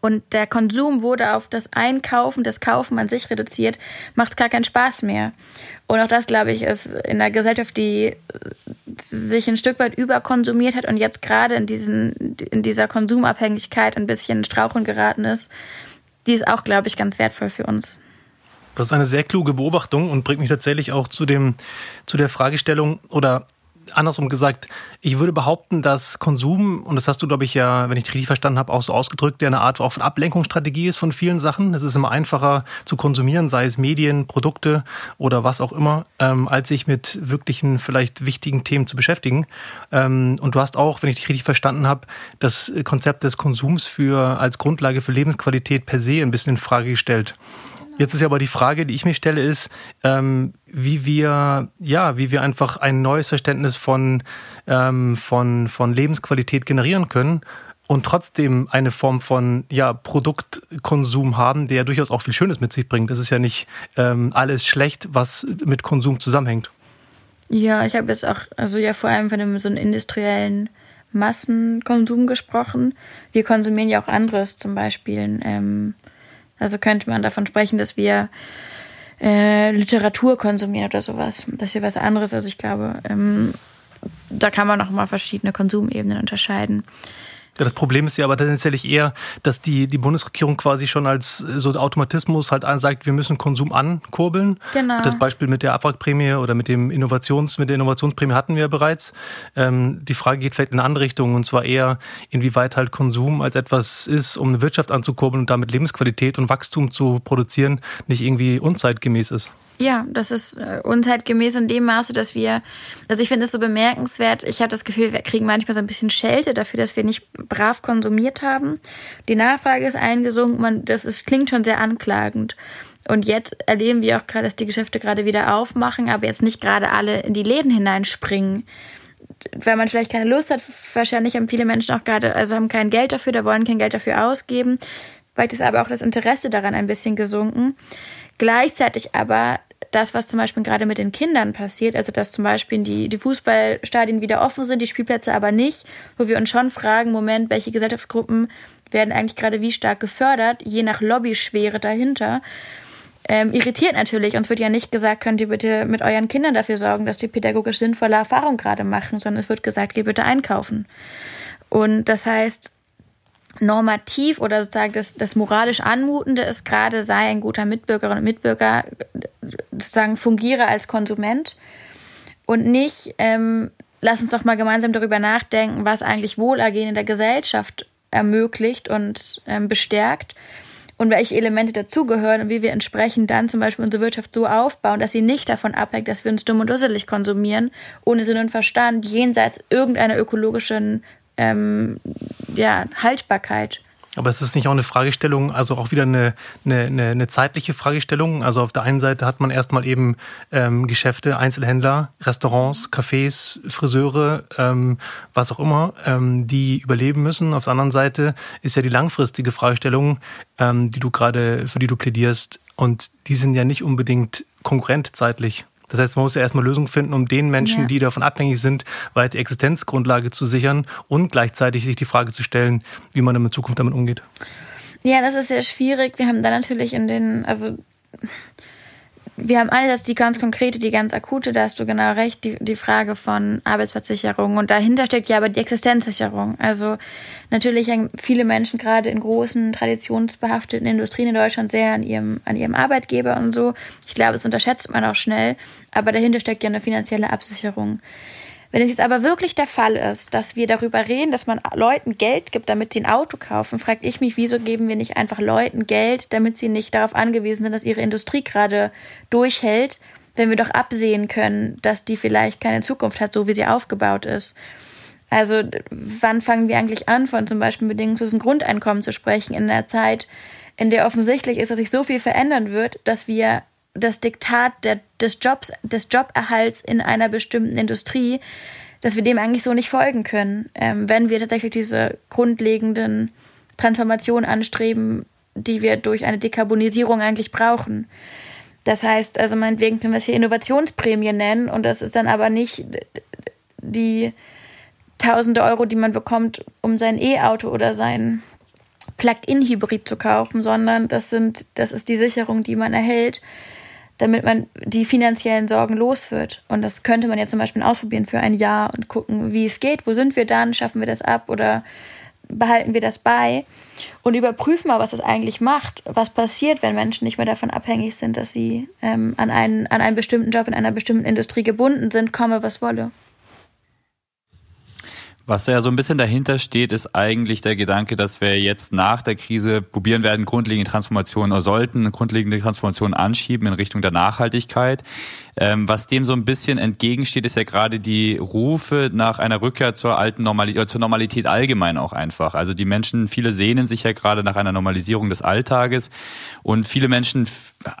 Speaker 4: Und der Konsum wurde auf das Einkaufen, das Kaufen an sich reduziert, macht gar keinen Spaß mehr. Und auch das, glaube ich, ist in einer Gesellschaft, die sich ein Stück weit überkonsumiert hat und jetzt gerade in, diesen, in dieser Konsumabhängigkeit ein bisschen straucheln geraten ist, die ist auch, glaube ich, ganz wertvoll für uns.
Speaker 2: Das ist eine sehr kluge Beobachtung und bringt mich tatsächlich auch zu, dem, zu der Fragestellung oder andersrum gesagt, ich würde behaupten, dass Konsum, und das hast du, glaube ich, ja, wenn ich dich richtig verstanden habe, auch so ausgedrückt, ja eine Art auch von Ablenkungsstrategie ist von vielen Sachen. Es ist immer einfacher zu konsumieren, sei es Medien, Produkte oder was auch immer, ähm, als sich mit wirklichen, vielleicht wichtigen Themen zu beschäftigen. Ähm, und du hast auch, wenn ich dich richtig verstanden habe, das Konzept des Konsums für als Grundlage für Lebensqualität per se ein bisschen in Frage gestellt. Jetzt ist ja aber die Frage, die ich mir stelle, ist, ähm, wie wir, ja, wie wir einfach ein neues Verständnis von, ähm, von, von Lebensqualität generieren können und trotzdem eine Form von ja, Produktkonsum haben, der ja durchaus auch viel Schönes mit sich bringt. Das ist ja nicht ähm, alles schlecht, was mit Konsum zusammenhängt.
Speaker 4: Ja, ich habe jetzt auch, also ja vor allem von einem so einem industriellen Massenkonsum gesprochen. Wir konsumieren ja auch anderes, zum Beispiel ähm, also könnte man davon sprechen, dass wir äh, Literatur konsumieren oder sowas. Das ist ja was anderes. Also ich glaube, ähm, da kann man noch mal verschiedene Konsumebenen unterscheiden.
Speaker 2: Das Problem ist ja aber tatsächlich eher, dass die, die Bundesregierung quasi schon als äh, so Automatismus halt sagt, wir müssen Konsum ankurbeln. Genau. Das Beispiel mit der Abwrackprämie oder mit dem Innovations, mit der Innovationsprämie hatten wir ja bereits. Ähm, die Frage geht vielleicht in eine andere Richtung und zwar eher, inwieweit halt Konsum als etwas ist, um eine Wirtschaft anzukurbeln und damit Lebensqualität und Wachstum zu produzieren, nicht irgendwie unzeitgemäß ist.
Speaker 4: Ja, das ist äh, unzeitgemäß in dem Maße, dass wir, also ich finde es so bemerkenswert, ich habe das Gefühl, wir kriegen manchmal so ein bisschen Schelte dafür, dass wir nicht brav konsumiert haben. Die Nachfrage ist eingesunken, man, das ist, klingt schon sehr anklagend. Und jetzt erleben wir auch gerade, dass die Geschäfte gerade wieder aufmachen, aber jetzt nicht gerade alle in die Läden hineinspringen. Weil man vielleicht keine Lust hat, wahrscheinlich haben viele Menschen auch gerade, also haben kein Geld dafür, da wollen kein Geld dafür ausgeben. Vielleicht ist aber auch das Interesse daran ein bisschen gesunken. Gleichzeitig aber das, was zum Beispiel gerade mit den Kindern passiert, also dass zum Beispiel die, die Fußballstadien wieder offen sind, die Spielplätze aber nicht, wo wir uns schon fragen, Moment, welche Gesellschaftsgruppen werden eigentlich gerade wie stark gefördert, je nach Lobbyschwere dahinter. Ähm, irritiert natürlich. Uns wird ja nicht gesagt, könnt ihr bitte mit euren Kindern dafür sorgen, dass die pädagogisch sinnvolle Erfahrung gerade machen, sondern es wird gesagt, geht bitte einkaufen. Und das heißt, normativ oder sozusagen das, das moralisch Anmutende ist gerade, sei ein guter Mitbürgerin und Mitbürger, sozusagen fungiere als Konsument und nicht, ähm, lass uns doch mal gemeinsam darüber nachdenken, was eigentlich Wohlergehen in der Gesellschaft ermöglicht und ähm, bestärkt und welche Elemente dazugehören und wie wir entsprechend dann zum Beispiel unsere Wirtschaft so aufbauen, dass sie nicht davon abhängt, dass wir uns dumm und dusselig konsumieren, ohne Sinn und Verstand, jenseits irgendeiner ökologischen ähm, ja, Haltbarkeit.
Speaker 2: Aber ist das nicht auch eine Fragestellung, also auch wieder eine, eine, eine, eine zeitliche Fragestellung? Also auf der einen Seite hat man erstmal eben ähm, Geschäfte, Einzelhändler, Restaurants, Cafés, Friseure, ähm, was auch immer, ähm, die überleben müssen. Auf der anderen Seite ist ja die langfristige Fragestellung, ähm, die du gerade, für die du plädierst, und die sind ja nicht unbedingt konkurrent zeitlich. Das heißt, man muss ja erstmal Lösungen finden, um den Menschen, ja. die davon abhängig sind, weiter Existenzgrundlage zu sichern und gleichzeitig sich die Frage zu stellen, wie man in Zukunft damit umgeht.
Speaker 4: Ja, das ist sehr schwierig. Wir haben da natürlich in den, also wir haben einerseits die ganz konkrete, die ganz akute, da hast du genau recht, die, die Frage von Arbeitsplatzsicherung. Und dahinter steckt ja aber die Existenzsicherung. Also natürlich hängen viele Menschen gerade in großen, traditionsbehafteten Industrien in Deutschland sehr an ihrem, an ihrem Arbeitgeber und so. Ich glaube, das unterschätzt man auch schnell. Aber dahinter steckt ja eine finanzielle Absicherung. Wenn es jetzt aber wirklich der Fall ist, dass wir darüber reden, dass man Leuten Geld gibt, damit sie ein Auto kaufen, frage ich mich, wieso geben wir nicht einfach Leuten Geld, damit sie nicht darauf angewiesen sind, dass ihre Industrie gerade durchhält, wenn wir doch absehen können, dass die vielleicht keine Zukunft hat, so wie sie aufgebaut ist. Also wann fangen wir eigentlich an, von zum Beispiel bedingungslosen Grundeinkommen zu sprechen, in einer Zeit, in der offensichtlich ist, dass sich so viel verändern wird, dass wir das Diktat der, des Jobs, des Joberhalts in einer bestimmten Industrie, dass wir dem eigentlich so nicht folgen können, ähm, wenn wir tatsächlich diese grundlegenden Transformationen anstreben, die wir durch eine Dekarbonisierung eigentlich brauchen. Das heißt, also meinetwegen können wir es hier Innovationsprämie nennen und das ist dann aber nicht die tausende Euro, die man bekommt, um sein E-Auto oder sein Plug-in-Hybrid zu kaufen, sondern das sind, das ist die Sicherung, die man erhält, damit man die finanziellen Sorgen los wird. Und das könnte man jetzt zum Beispiel ausprobieren für ein Jahr und gucken, wie es geht, wo sind wir dann, schaffen wir das ab oder behalten wir das bei und überprüfen mal, was das eigentlich macht, was passiert, wenn Menschen nicht mehr davon abhängig sind, dass sie ähm, an, einen, an einen bestimmten Job in einer bestimmten Industrie gebunden sind, komme was wolle.
Speaker 3: Was ja so ein bisschen dahinter steht, ist eigentlich der Gedanke, dass wir jetzt nach der Krise probieren werden, grundlegende Transformationen oder sollten grundlegende Transformationen anschieben in Richtung der Nachhaltigkeit. Ähm, was dem so ein bisschen entgegensteht, ist ja gerade die Rufe nach einer Rückkehr zur alten Normalität, oder zur Normalität allgemein auch einfach. Also die Menschen, viele sehnen sich ja gerade nach einer Normalisierung des Alltages und viele Menschen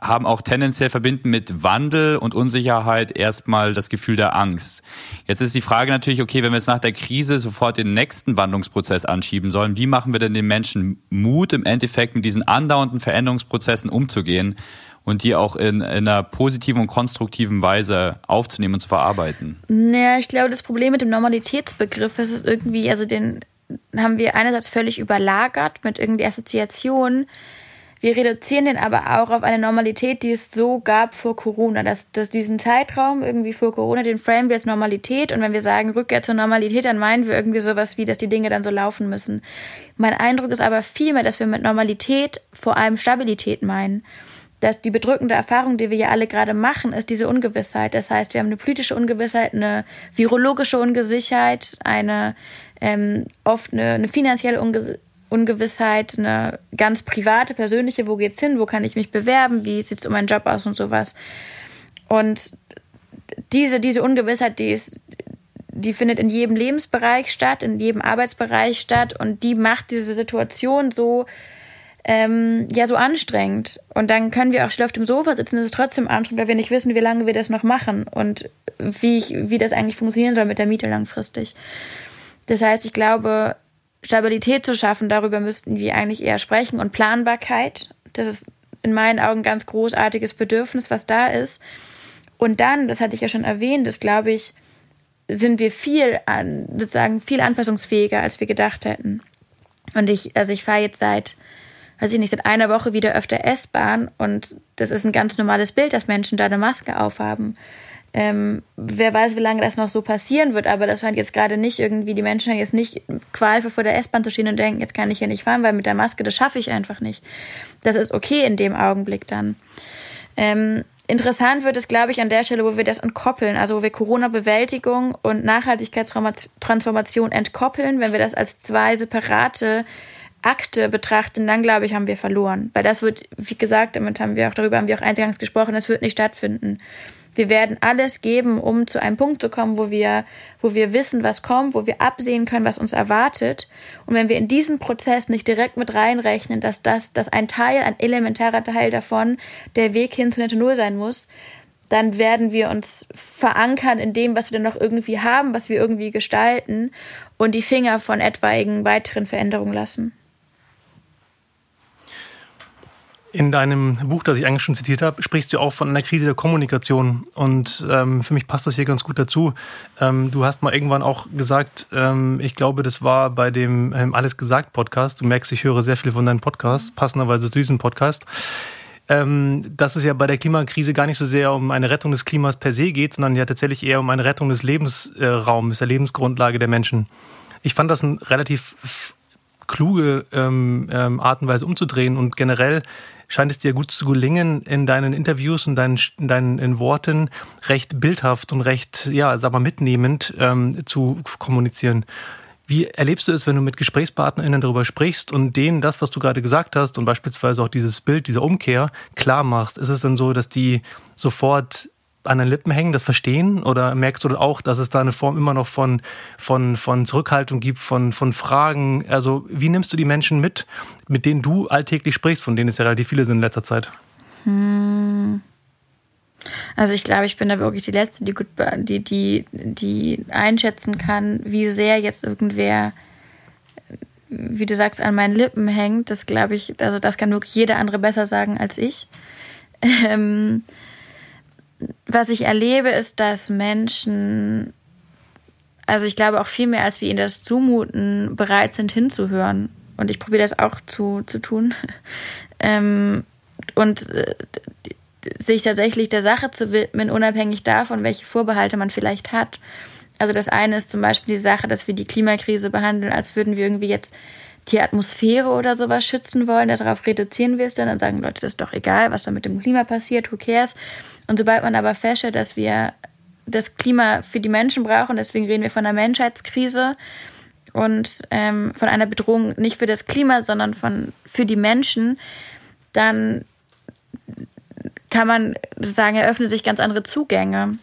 Speaker 3: haben auch tendenziell verbinden mit Wandel und Unsicherheit erstmal das Gefühl der Angst. Jetzt ist die Frage natürlich, okay, wenn wir jetzt nach der Krise sofort den nächsten Wandlungsprozess anschieben sollen, wie machen wir denn den Menschen Mut, im Endeffekt mit diesen andauernden Veränderungsprozessen umzugehen? Und die auch in, in, einer positiven und konstruktiven Weise aufzunehmen und zu verarbeiten?
Speaker 4: Naja, ich glaube, das Problem mit dem Normalitätsbegriff ist es irgendwie, also den haben wir einerseits völlig überlagert mit irgendwie Assoziationen. Wir reduzieren den aber auch auf eine Normalität, die es so gab vor Corona. Dass, dass diesen Zeitraum irgendwie vor Corona, den framen wir als Normalität. Und wenn wir sagen Rückkehr zur Normalität, dann meinen wir irgendwie sowas wie, dass die Dinge dann so laufen müssen. Mein Eindruck ist aber vielmehr, dass wir mit Normalität vor allem Stabilität meinen dass die bedrückende Erfahrung, die wir ja alle gerade machen, ist diese Ungewissheit. Das heißt, wir haben eine politische Ungewissheit, eine virologische Ungewissheit, eine ähm, oft eine, eine finanzielle Unge Ungewissheit, eine ganz private, persönliche, wo geht's hin, wo kann ich mich bewerben, wie sieht's um meinen Job aus und sowas. Und diese, diese Ungewissheit, die ist, die findet in jedem Lebensbereich statt, in jedem Arbeitsbereich statt und die macht diese Situation so ähm, ja so anstrengend. Und dann können wir auch schnell auf dem Sofa sitzen, das ist trotzdem anstrengend, weil wir nicht wissen, wie lange wir das noch machen und wie, ich, wie das eigentlich funktionieren soll mit der Miete langfristig. Das heißt, ich glaube, Stabilität zu schaffen, darüber müssten wir eigentlich eher sprechen und Planbarkeit. Das ist in meinen Augen ein ganz großartiges Bedürfnis, was da ist. Und dann, das hatte ich ja schon erwähnt, das glaube ich, sind wir viel an, sozusagen viel anpassungsfähiger, als wir gedacht hätten. Und ich, also ich fahre jetzt seit weiß ich nicht, seit einer Woche wieder öfter S-Bahn und das ist ein ganz normales Bild, dass Menschen da eine Maske aufhaben. Ähm, wer weiß, wie lange das noch so passieren wird, aber das scheint jetzt gerade nicht irgendwie, die Menschen haben jetzt nicht qualvoll vor der S-Bahn zu stehen und denken, jetzt kann ich hier nicht fahren, weil mit der Maske, das schaffe ich einfach nicht. Das ist okay in dem Augenblick dann. Ähm, interessant wird es, glaube ich, an der Stelle, wo wir das entkoppeln, also wo wir Corona-Bewältigung und Nachhaltigkeitstransformation entkoppeln, wenn wir das als zwei separate Akte betrachten, dann glaube ich, haben wir verloren. Weil das wird, wie gesagt, damit haben wir auch darüber haben wir auch eingangs gesprochen, das wird nicht stattfinden. Wir werden alles geben, um zu einem Punkt zu kommen, wo wir, wo wir wissen, was kommt, wo wir absehen können, was uns erwartet. Und wenn wir in diesen Prozess nicht direkt mit reinrechnen, dass das, dass ein Teil, ein elementarer Teil davon der Weg hin zu Netto Null sein muss, dann werden wir uns verankern in dem, was wir dann noch irgendwie haben, was wir irgendwie gestalten und die Finger von etwaigen weiteren Veränderungen lassen.
Speaker 2: In deinem Buch, das ich eigentlich schon zitiert habe, sprichst du auch von einer Krise der Kommunikation. Und ähm, für mich passt das hier ganz gut dazu. Ähm, du hast mal irgendwann auch gesagt, ähm, ich glaube, das war bei dem ähm, Alles gesagt Podcast. Du merkst, ich höre sehr viel von deinem Podcast, passenderweise zu diesem Podcast. Ähm, dass es ja bei der Klimakrise gar nicht so sehr um eine Rettung des Klimas per se geht, sondern ja tatsächlich eher um eine Rettung des Lebensraums, der Lebensgrundlage der Menschen. Ich fand das eine relativ kluge ähm, Art und Weise umzudrehen und generell scheint es dir gut zu gelingen, in deinen Interviews und deinen, in deinen in Worten recht bildhaft und recht, ja, sag mal, mitnehmend ähm, zu kommunizieren. Wie erlebst du es, wenn du mit GesprächspartnerInnen darüber sprichst und denen das, was du gerade gesagt hast und beispielsweise auch dieses Bild, diese Umkehr klar machst? Ist es dann so, dass die sofort an den Lippen hängen, das verstehen? Oder merkst du auch, dass es da eine Form immer noch von, von, von Zurückhaltung gibt, von, von Fragen? Also, wie nimmst du die Menschen mit, mit denen du alltäglich sprichst, von denen es ja relativ viele sind in letzter Zeit? Hm.
Speaker 4: Also ich glaube, ich bin da wirklich die Letzte, die gut, die, die, die einschätzen kann, wie sehr jetzt irgendwer, wie du sagst, an meinen Lippen hängt. Das glaube ich, also das kann wirklich jeder andere besser sagen als ich. Ähm, was ich erlebe, ist, dass Menschen, also ich glaube auch viel mehr, als wir ihnen das zumuten, bereit sind hinzuhören. Und ich probiere das auch zu, zu tun. ähm, und äh, sich tatsächlich der Sache zu widmen, unabhängig davon, welche Vorbehalte man vielleicht hat. Also das eine ist zum Beispiel die Sache, dass wir die Klimakrise behandeln, als würden wir irgendwie jetzt die Atmosphäre oder sowas schützen wollen. Darauf reduzieren wir es dann und sagen, Leute, das ist doch egal, was da mit dem Klima passiert, who cares. Und sobald man aber feststellt, dass wir das Klima für die Menschen brauchen, deswegen reden wir von einer Menschheitskrise und ähm, von einer Bedrohung nicht für das Klima, sondern von, für die Menschen, dann kann man sagen, eröffnen sich ganz andere Zugänge.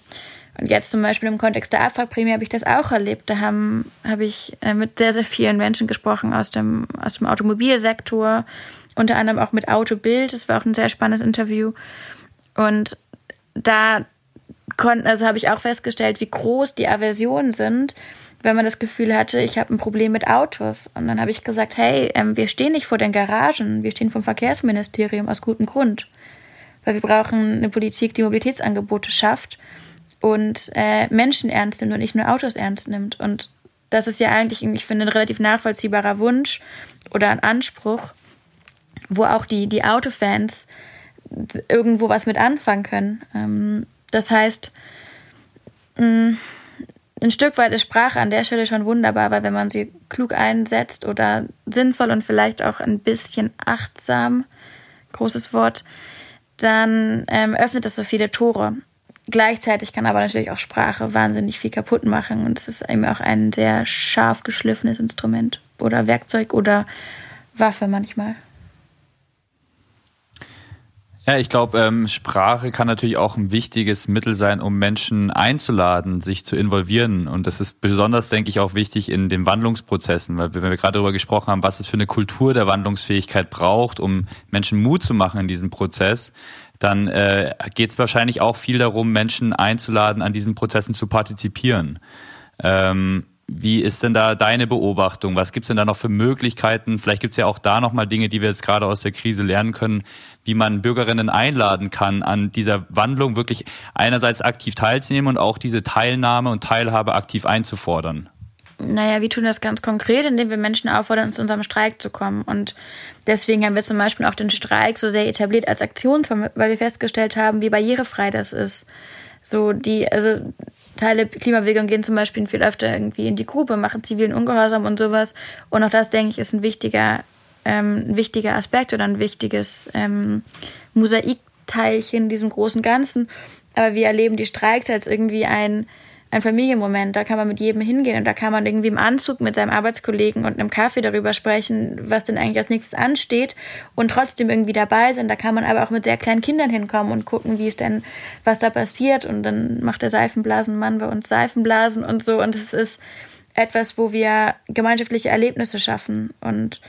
Speaker 4: Und jetzt zum Beispiel im Kontext der Abwrackprämie habe ich das auch erlebt. Da habe ich äh, mit sehr, sehr vielen Menschen gesprochen aus dem, aus dem Automobilsektor, unter anderem auch mit Autobild. Das war auch ein sehr spannendes Interview. Und da konnten, also habe ich auch festgestellt, wie groß die Aversionen sind, wenn man das Gefühl hatte, ich habe ein Problem mit Autos. Und dann habe ich gesagt, hey, ähm, wir stehen nicht vor den Garagen, wir stehen vom Verkehrsministerium aus gutem Grund. Weil wir brauchen eine Politik, die Mobilitätsangebote schafft und äh, Menschen ernst nimmt und nicht nur Autos ernst nimmt. Und das ist ja eigentlich, ich finde, ein relativ nachvollziehbarer Wunsch oder ein Anspruch, wo auch die, die Autofans irgendwo was mit anfangen können. Ähm, das heißt, mh, mm, ein Stück weit ist Sprache an der Stelle schon wunderbar, weil wenn man sie klug einsetzt oder sinnvoll und vielleicht auch ein bisschen achtsam, großes Wort, dann ähm, öffnet es so viele Tore. Gleichzeitig kann aber natürlich auch Sprache wahnsinnig viel kaputt machen und es ist eben auch ein sehr scharf geschliffenes Instrument oder Werkzeug oder Waffe manchmal.
Speaker 3: Ja, ich glaube, ähm, Sprache kann natürlich auch ein wichtiges Mittel sein, um Menschen einzuladen, sich zu involvieren. Und das ist besonders, denke ich, auch wichtig in den Wandlungsprozessen, weil wenn wir gerade darüber gesprochen haben, was es für eine Kultur der Wandlungsfähigkeit braucht, um Menschen Mut zu machen in diesem Prozess, dann äh, geht es wahrscheinlich auch viel darum, Menschen einzuladen, an diesen Prozessen zu partizipieren. Ähm, wie ist denn da deine Beobachtung? Was gibt's denn da noch für Möglichkeiten? Vielleicht gibt's ja auch da nochmal Dinge, die wir jetzt gerade aus der Krise lernen können, wie man Bürgerinnen einladen kann, an dieser Wandlung wirklich einerseits aktiv teilzunehmen und auch diese Teilnahme und Teilhabe aktiv einzufordern.
Speaker 4: Naja, wir tun das ganz konkret, indem wir Menschen auffordern, zu unserem Streik zu kommen. Und deswegen haben wir zum Beispiel auch den Streik so sehr etabliert als Aktionsform, weil wir festgestellt haben, wie barrierefrei das ist. So die, also Teile Klimabewegung gehen zum Beispiel viel öfter irgendwie in die Grube, machen zivilen Ungehorsam und sowas. Und auch das, denke ich, ist ein wichtiger, ähm, ein wichtiger Aspekt oder ein wichtiges ähm, Mosaikteilchen in diesem großen Ganzen. Aber wir erleben die Streiks als irgendwie ein ein Familienmoment. Da kann man mit jedem hingehen und da kann man irgendwie im Anzug mit seinem Arbeitskollegen und einem Kaffee darüber sprechen, was denn eigentlich als nächstes ansteht und trotzdem irgendwie dabei sein. Da kann man aber auch mit sehr kleinen Kindern hinkommen und gucken, wie es denn, was da passiert. Und dann macht der Seifenblasenmann bei uns Seifenblasen und so. Und es ist etwas, wo wir gemeinschaftliche Erlebnisse schaffen. Und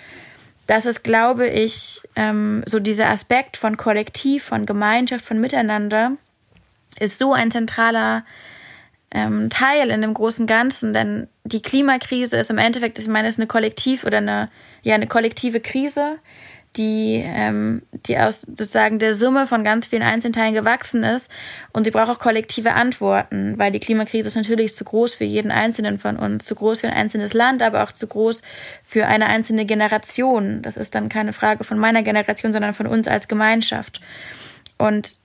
Speaker 4: das ist, glaube ich, ähm, so dieser Aspekt von Kollektiv, von Gemeinschaft, von Miteinander ist so ein zentraler ähm, Teil in dem großen Ganzen, denn die Klimakrise ist im Endeffekt, ich meine, ist eine Kollektiv oder eine, ja, eine kollektive Krise, die, ähm, die aus sozusagen der Summe von ganz vielen Einzelteilen gewachsen ist. Und sie braucht auch kollektive Antworten, weil die Klimakrise ist natürlich zu groß für jeden Einzelnen von uns, zu groß für ein einzelnes Land, aber auch zu groß für eine einzelne Generation. Das ist dann keine Frage von meiner Generation, sondern von uns als Gemeinschaft. Und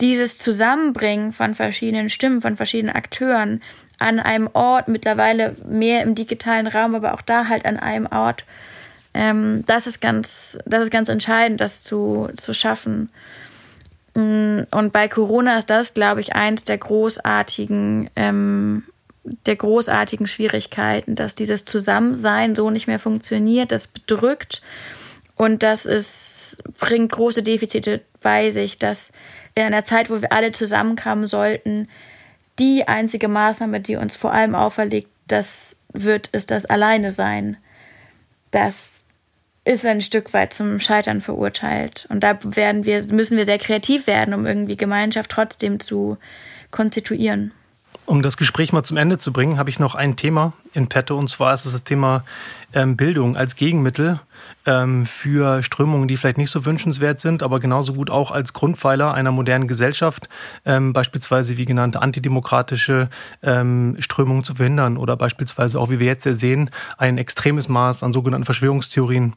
Speaker 4: dieses Zusammenbringen von verschiedenen Stimmen, von verschiedenen Akteuren an einem Ort, mittlerweile mehr im digitalen Raum, aber auch da halt an einem Ort, ähm, das ist ganz, das ist ganz entscheidend, das zu, zu schaffen. Mm, und bei Corona ist das, glaube ich, eins der großartigen, ähm, der großartigen Schwierigkeiten, dass dieses Zusammensein so nicht mehr funktioniert, das bedrückt und das ist, bringt große Defizite bei sich, dass in einer Zeit, wo wir alle zusammenkommen sollten, die einzige Maßnahme, die uns vor allem auferlegt, das wird, ist das Alleine sein. Das ist ein Stück weit zum Scheitern verurteilt. Und da werden wir, müssen wir sehr kreativ werden, um irgendwie Gemeinschaft trotzdem zu konstituieren.
Speaker 2: Um das Gespräch mal zum Ende zu bringen, habe ich noch ein Thema in petto, und zwar ist es das Thema ähm, Bildung als Gegenmittel ähm, für Strömungen, die vielleicht nicht so wünschenswert sind, aber genauso gut auch als Grundpfeiler einer modernen Gesellschaft, ähm, beispielsweise wie genannte antidemokratische ähm, Strömungen zu verhindern oder beispielsweise auch, wie wir jetzt sehen, ein extremes Maß an sogenannten Verschwörungstheorien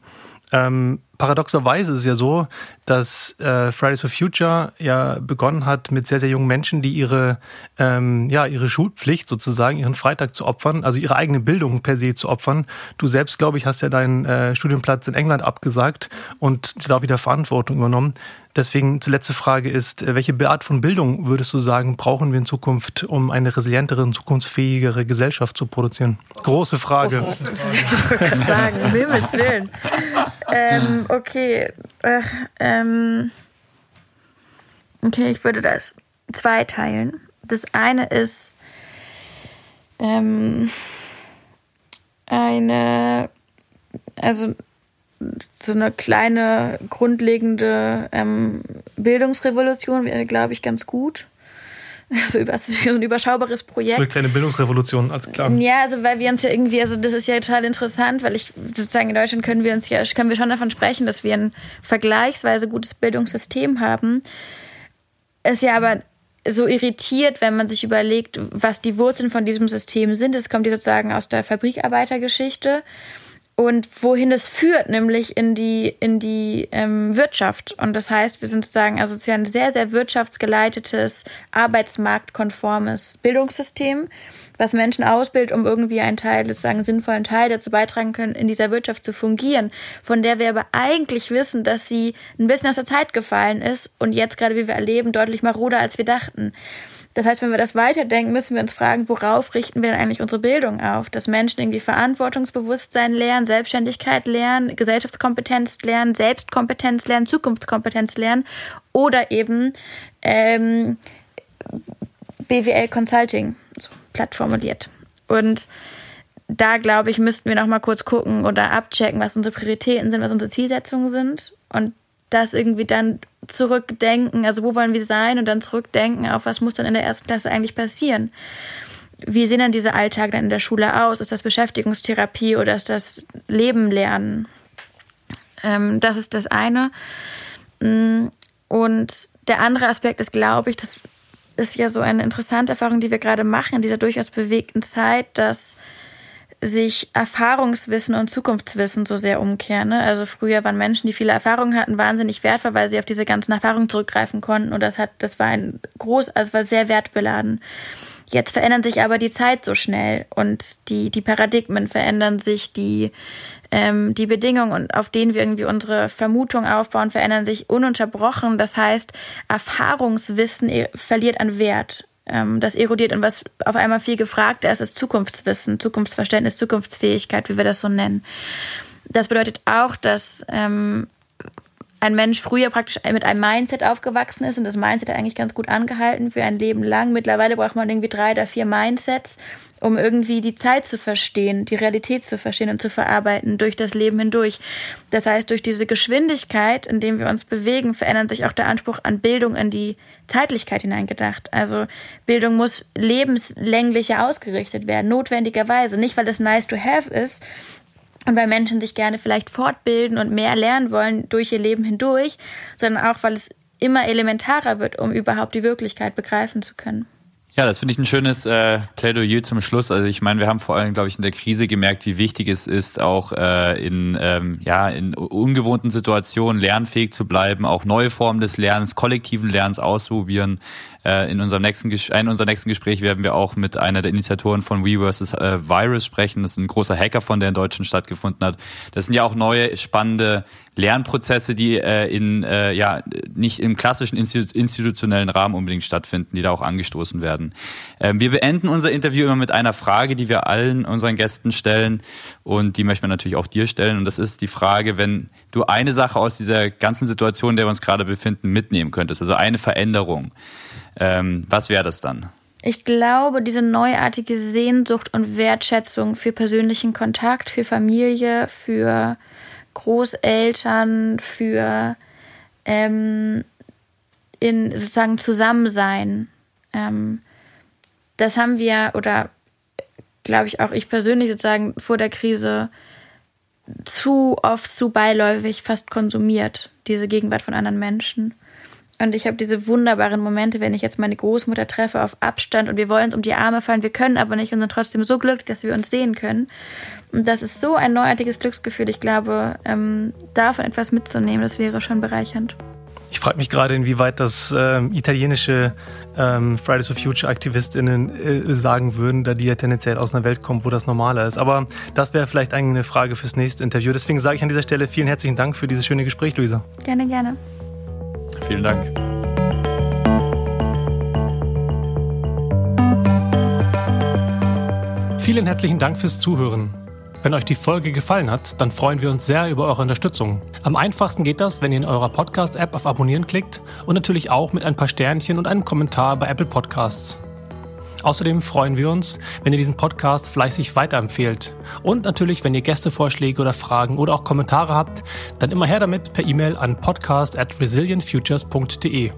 Speaker 2: ähm, paradoxerweise ist es ja so, dass äh, Fridays for Future ja begonnen hat mit sehr, sehr jungen Menschen, die ihre, ähm, ja, ihre Schulpflicht sozusagen, ihren Freitag zu opfern, also ihre eigene Bildung per se zu opfern. Du selbst, glaube ich, hast ja deinen äh, Studienplatz in England abgesagt und da wieder Verantwortung übernommen. Deswegen zur letzte Frage ist, äh, welche Art von Bildung würdest du sagen, brauchen wir in Zukunft, um eine resilientere und zukunftsfähigere Gesellschaft zu produzieren? Große Frage. Oh
Speaker 4: kann sagen, um Himmels Willen. Ähm, okay. Ach, ähm, okay, ich würde das zweiteilen. Das eine ist ähm, eine, also so eine kleine grundlegende ähm, Bildungsrevolution wäre, glaube ich, ganz gut. Also über, so ein überschaubares Projekt. So
Speaker 2: eine kleine Bildungsrevolution, als klar.
Speaker 4: Ja, also weil wir uns ja irgendwie, also das ist ja total interessant, weil ich sozusagen in Deutschland können wir uns ja, können wir schon davon sprechen, dass wir ein vergleichsweise gutes Bildungssystem haben. Es ja aber so irritiert, wenn man sich überlegt, was die Wurzeln von diesem System sind. Es kommt ja sozusagen aus der Fabrikarbeitergeschichte und wohin es führt, nämlich in die, in die ähm, Wirtschaft. Und das heißt, wir sind sozusagen, also es ist ja ein sehr, sehr wirtschaftsgeleitetes, arbeitsmarktkonformes Bildungssystem, was Menschen ausbildet, um irgendwie einen Teil, sozusagen einen sinnvollen Teil dazu beitragen können, in dieser Wirtschaft zu fungieren, von der wir aber eigentlich wissen, dass sie ein bisschen aus der Zeit gefallen ist und jetzt gerade, wie wir erleben, deutlich maroder, als wir dachten. Das heißt, wenn wir das weiterdenken, müssen wir uns fragen, worauf richten wir denn eigentlich unsere Bildung auf? Dass Menschen irgendwie Verantwortungsbewusstsein lernen, Selbstständigkeit lernen, Gesellschaftskompetenz lernen, Selbstkompetenz lernen, Zukunftskompetenz lernen oder eben ähm, BWL Consulting, so platt formuliert. Und da glaube ich, müssten wir noch mal kurz gucken oder abchecken, was unsere Prioritäten sind, was unsere Zielsetzungen sind und das irgendwie dann zurückdenken, also wo wollen wir sein und dann zurückdenken auf, was muss dann in der ersten Klasse eigentlich passieren. Wie sehen dann diese Alltag dann in der Schule aus? Ist das Beschäftigungstherapie oder ist das Leben lernen? Ähm, das ist das eine. Mm, und der andere Aspekt ist, glaube ich, das ist ja so eine interessante Erfahrung, die wir gerade machen in dieser durchaus bewegten Zeit, dass sich Erfahrungswissen und Zukunftswissen so sehr umkehren. Ne? Also früher waren Menschen, die viele Erfahrungen hatten, wahnsinnig wertvoll, weil sie auf diese ganzen Erfahrungen zurückgreifen konnten. Und das hat, das war ein groß, also war sehr wertbeladen. Jetzt verändern sich aber die Zeit so schnell und die, die Paradigmen verändern sich, die, ähm, die Bedingungen, auf denen wir irgendwie unsere Vermutung aufbauen, verändern sich ununterbrochen. Das heißt, Erfahrungswissen verliert an Wert ähm, das erodiert und was auf einmal viel gefragter ist, ist Zukunftswissen, Zukunftsverständnis, Zukunftsfähigkeit, wie wir das so nennen. Das bedeutet auch, dass ähm, ein Mensch früher praktisch mit einem Mindset aufgewachsen ist und das Mindset hat eigentlich ganz gut angehalten für ein Leben lang. Mittlerweile braucht man irgendwie drei oder vier Mindsets, um irgendwie die Zeit zu verstehen, die Realität zu verstehen und zu verarbeiten durch das Leben hindurch. Das heißt, durch diese Geschwindigkeit, in dem wir uns bewegen, verändert sich auch der Anspruch an Bildung in die Zeitlichkeit hineingedacht. Also Bildung muss lebenslänglicher ausgerichtet werden, notwendigerweise. Nicht, weil es nice to have ist, und weil Menschen sich gerne vielleicht fortbilden und mehr lernen wollen durch ihr Leben hindurch, sondern auch, weil es immer elementarer wird, um überhaupt die Wirklichkeit begreifen zu können.
Speaker 3: Ja, das finde ich ein schönes äh, Plädoyer zum Schluss. Also ich meine, wir haben vor allem, glaube ich, in der Krise gemerkt, wie wichtig es ist, auch äh, in, ähm, ja, in ungewohnten Situationen lernfähig zu bleiben, auch neue Formen des Lernens, kollektiven Lernens ausprobieren. Äh, in, unserem nächsten, in unserem nächsten Gespräch werden wir auch mit einer der Initiatoren von We vs. Äh, Virus sprechen. Das ist ein großer Hacker von der in Deutschland stattgefunden hat. Das sind ja auch neue, spannende Lernprozesse, die äh, in äh, ja nicht im klassischen institutionellen Rahmen unbedingt stattfinden, die da auch angestoßen werden. Ähm, wir beenden unser Interview immer mit einer Frage, die wir allen unseren Gästen stellen und die möchten wir natürlich auch dir stellen. Und das ist die Frage, wenn du eine Sache aus dieser ganzen Situation, in der wir uns gerade befinden, mitnehmen könntest, also eine Veränderung. Ähm, was wäre das dann?
Speaker 4: Ich glaube, diese neuartige Sehnsucht und Wertschätzung für persönlichen Kontakt, für Familie, für Großeltern, für ähm, in sozusagen Zusammensein. Ähm, das haben wir, oder glaube ich auch ich persönlich sozusagen vor der Krise zu oft, zu beiläufig fast konsumiert, diese Gegenwart von anderen Menschen. Und ich habe diese wunderbaren Momente, wenn ich jetzt meine Großmutter treffe auf Abstand und wir wollen uns um die Arme fallen, wir können aber nicht und sind trotzdem so glücklich, dass wir uns sehen können. Und das ist so ein neuartiges Glücksgefühl. Ich glaube, ähm, davon etwas mitzunehmen, das wäre schon bereichernd.
Speaker 2: Ich frage mich gerade, inwieweit das ähm, italienische ähm, Fridays for Future AktivistInnen äh, sagen würden, da die ja tendenziell aus einer Welt kommen, wo das normaler ist. Aber das wäre vielleicht eine Frage fürs nächste Interview. Deswegen sage ich an dieser Stelle vielen herzlichen Dank für dieses schöne Gespräch, Luisa.
Speaker 4: Gerne, gerne.
Speaker 3: Vielen Dank.
Speaker 2: Vielen herzlichen Dank fürs Zuhören. Wenn euch die Folge gefallen hat, dann freuen wir uns sehr über eure Unterstützung. Am einfachsten geht das, wenn ihr in eurer Podcast-App auf Abonnieren klickt und natürlich auch mit ein paar Sternchen und einem Kommentar bei Apple Podcasts. Außerdem freuen wir uns, wenn ihr diesen Podcast fleißig weiterempfehlt. Und natürlich, wenn ihr Gästevorschläge oder Fragen oder auch Kommentare habt, dann immer her damit per E-Mail an podcast at resilientfutures.de.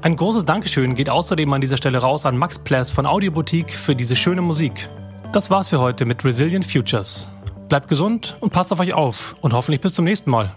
Speaker 2: Ein großes Dankeschön geht außerdem an dieser Stelle raus an Max Pless von Audioboutique für diese schöne Musik. Das war's für heute mit Resilient Futures. Bleibt gesund und passt auf euch auf und hoffentlich bis zum nächsten Mal.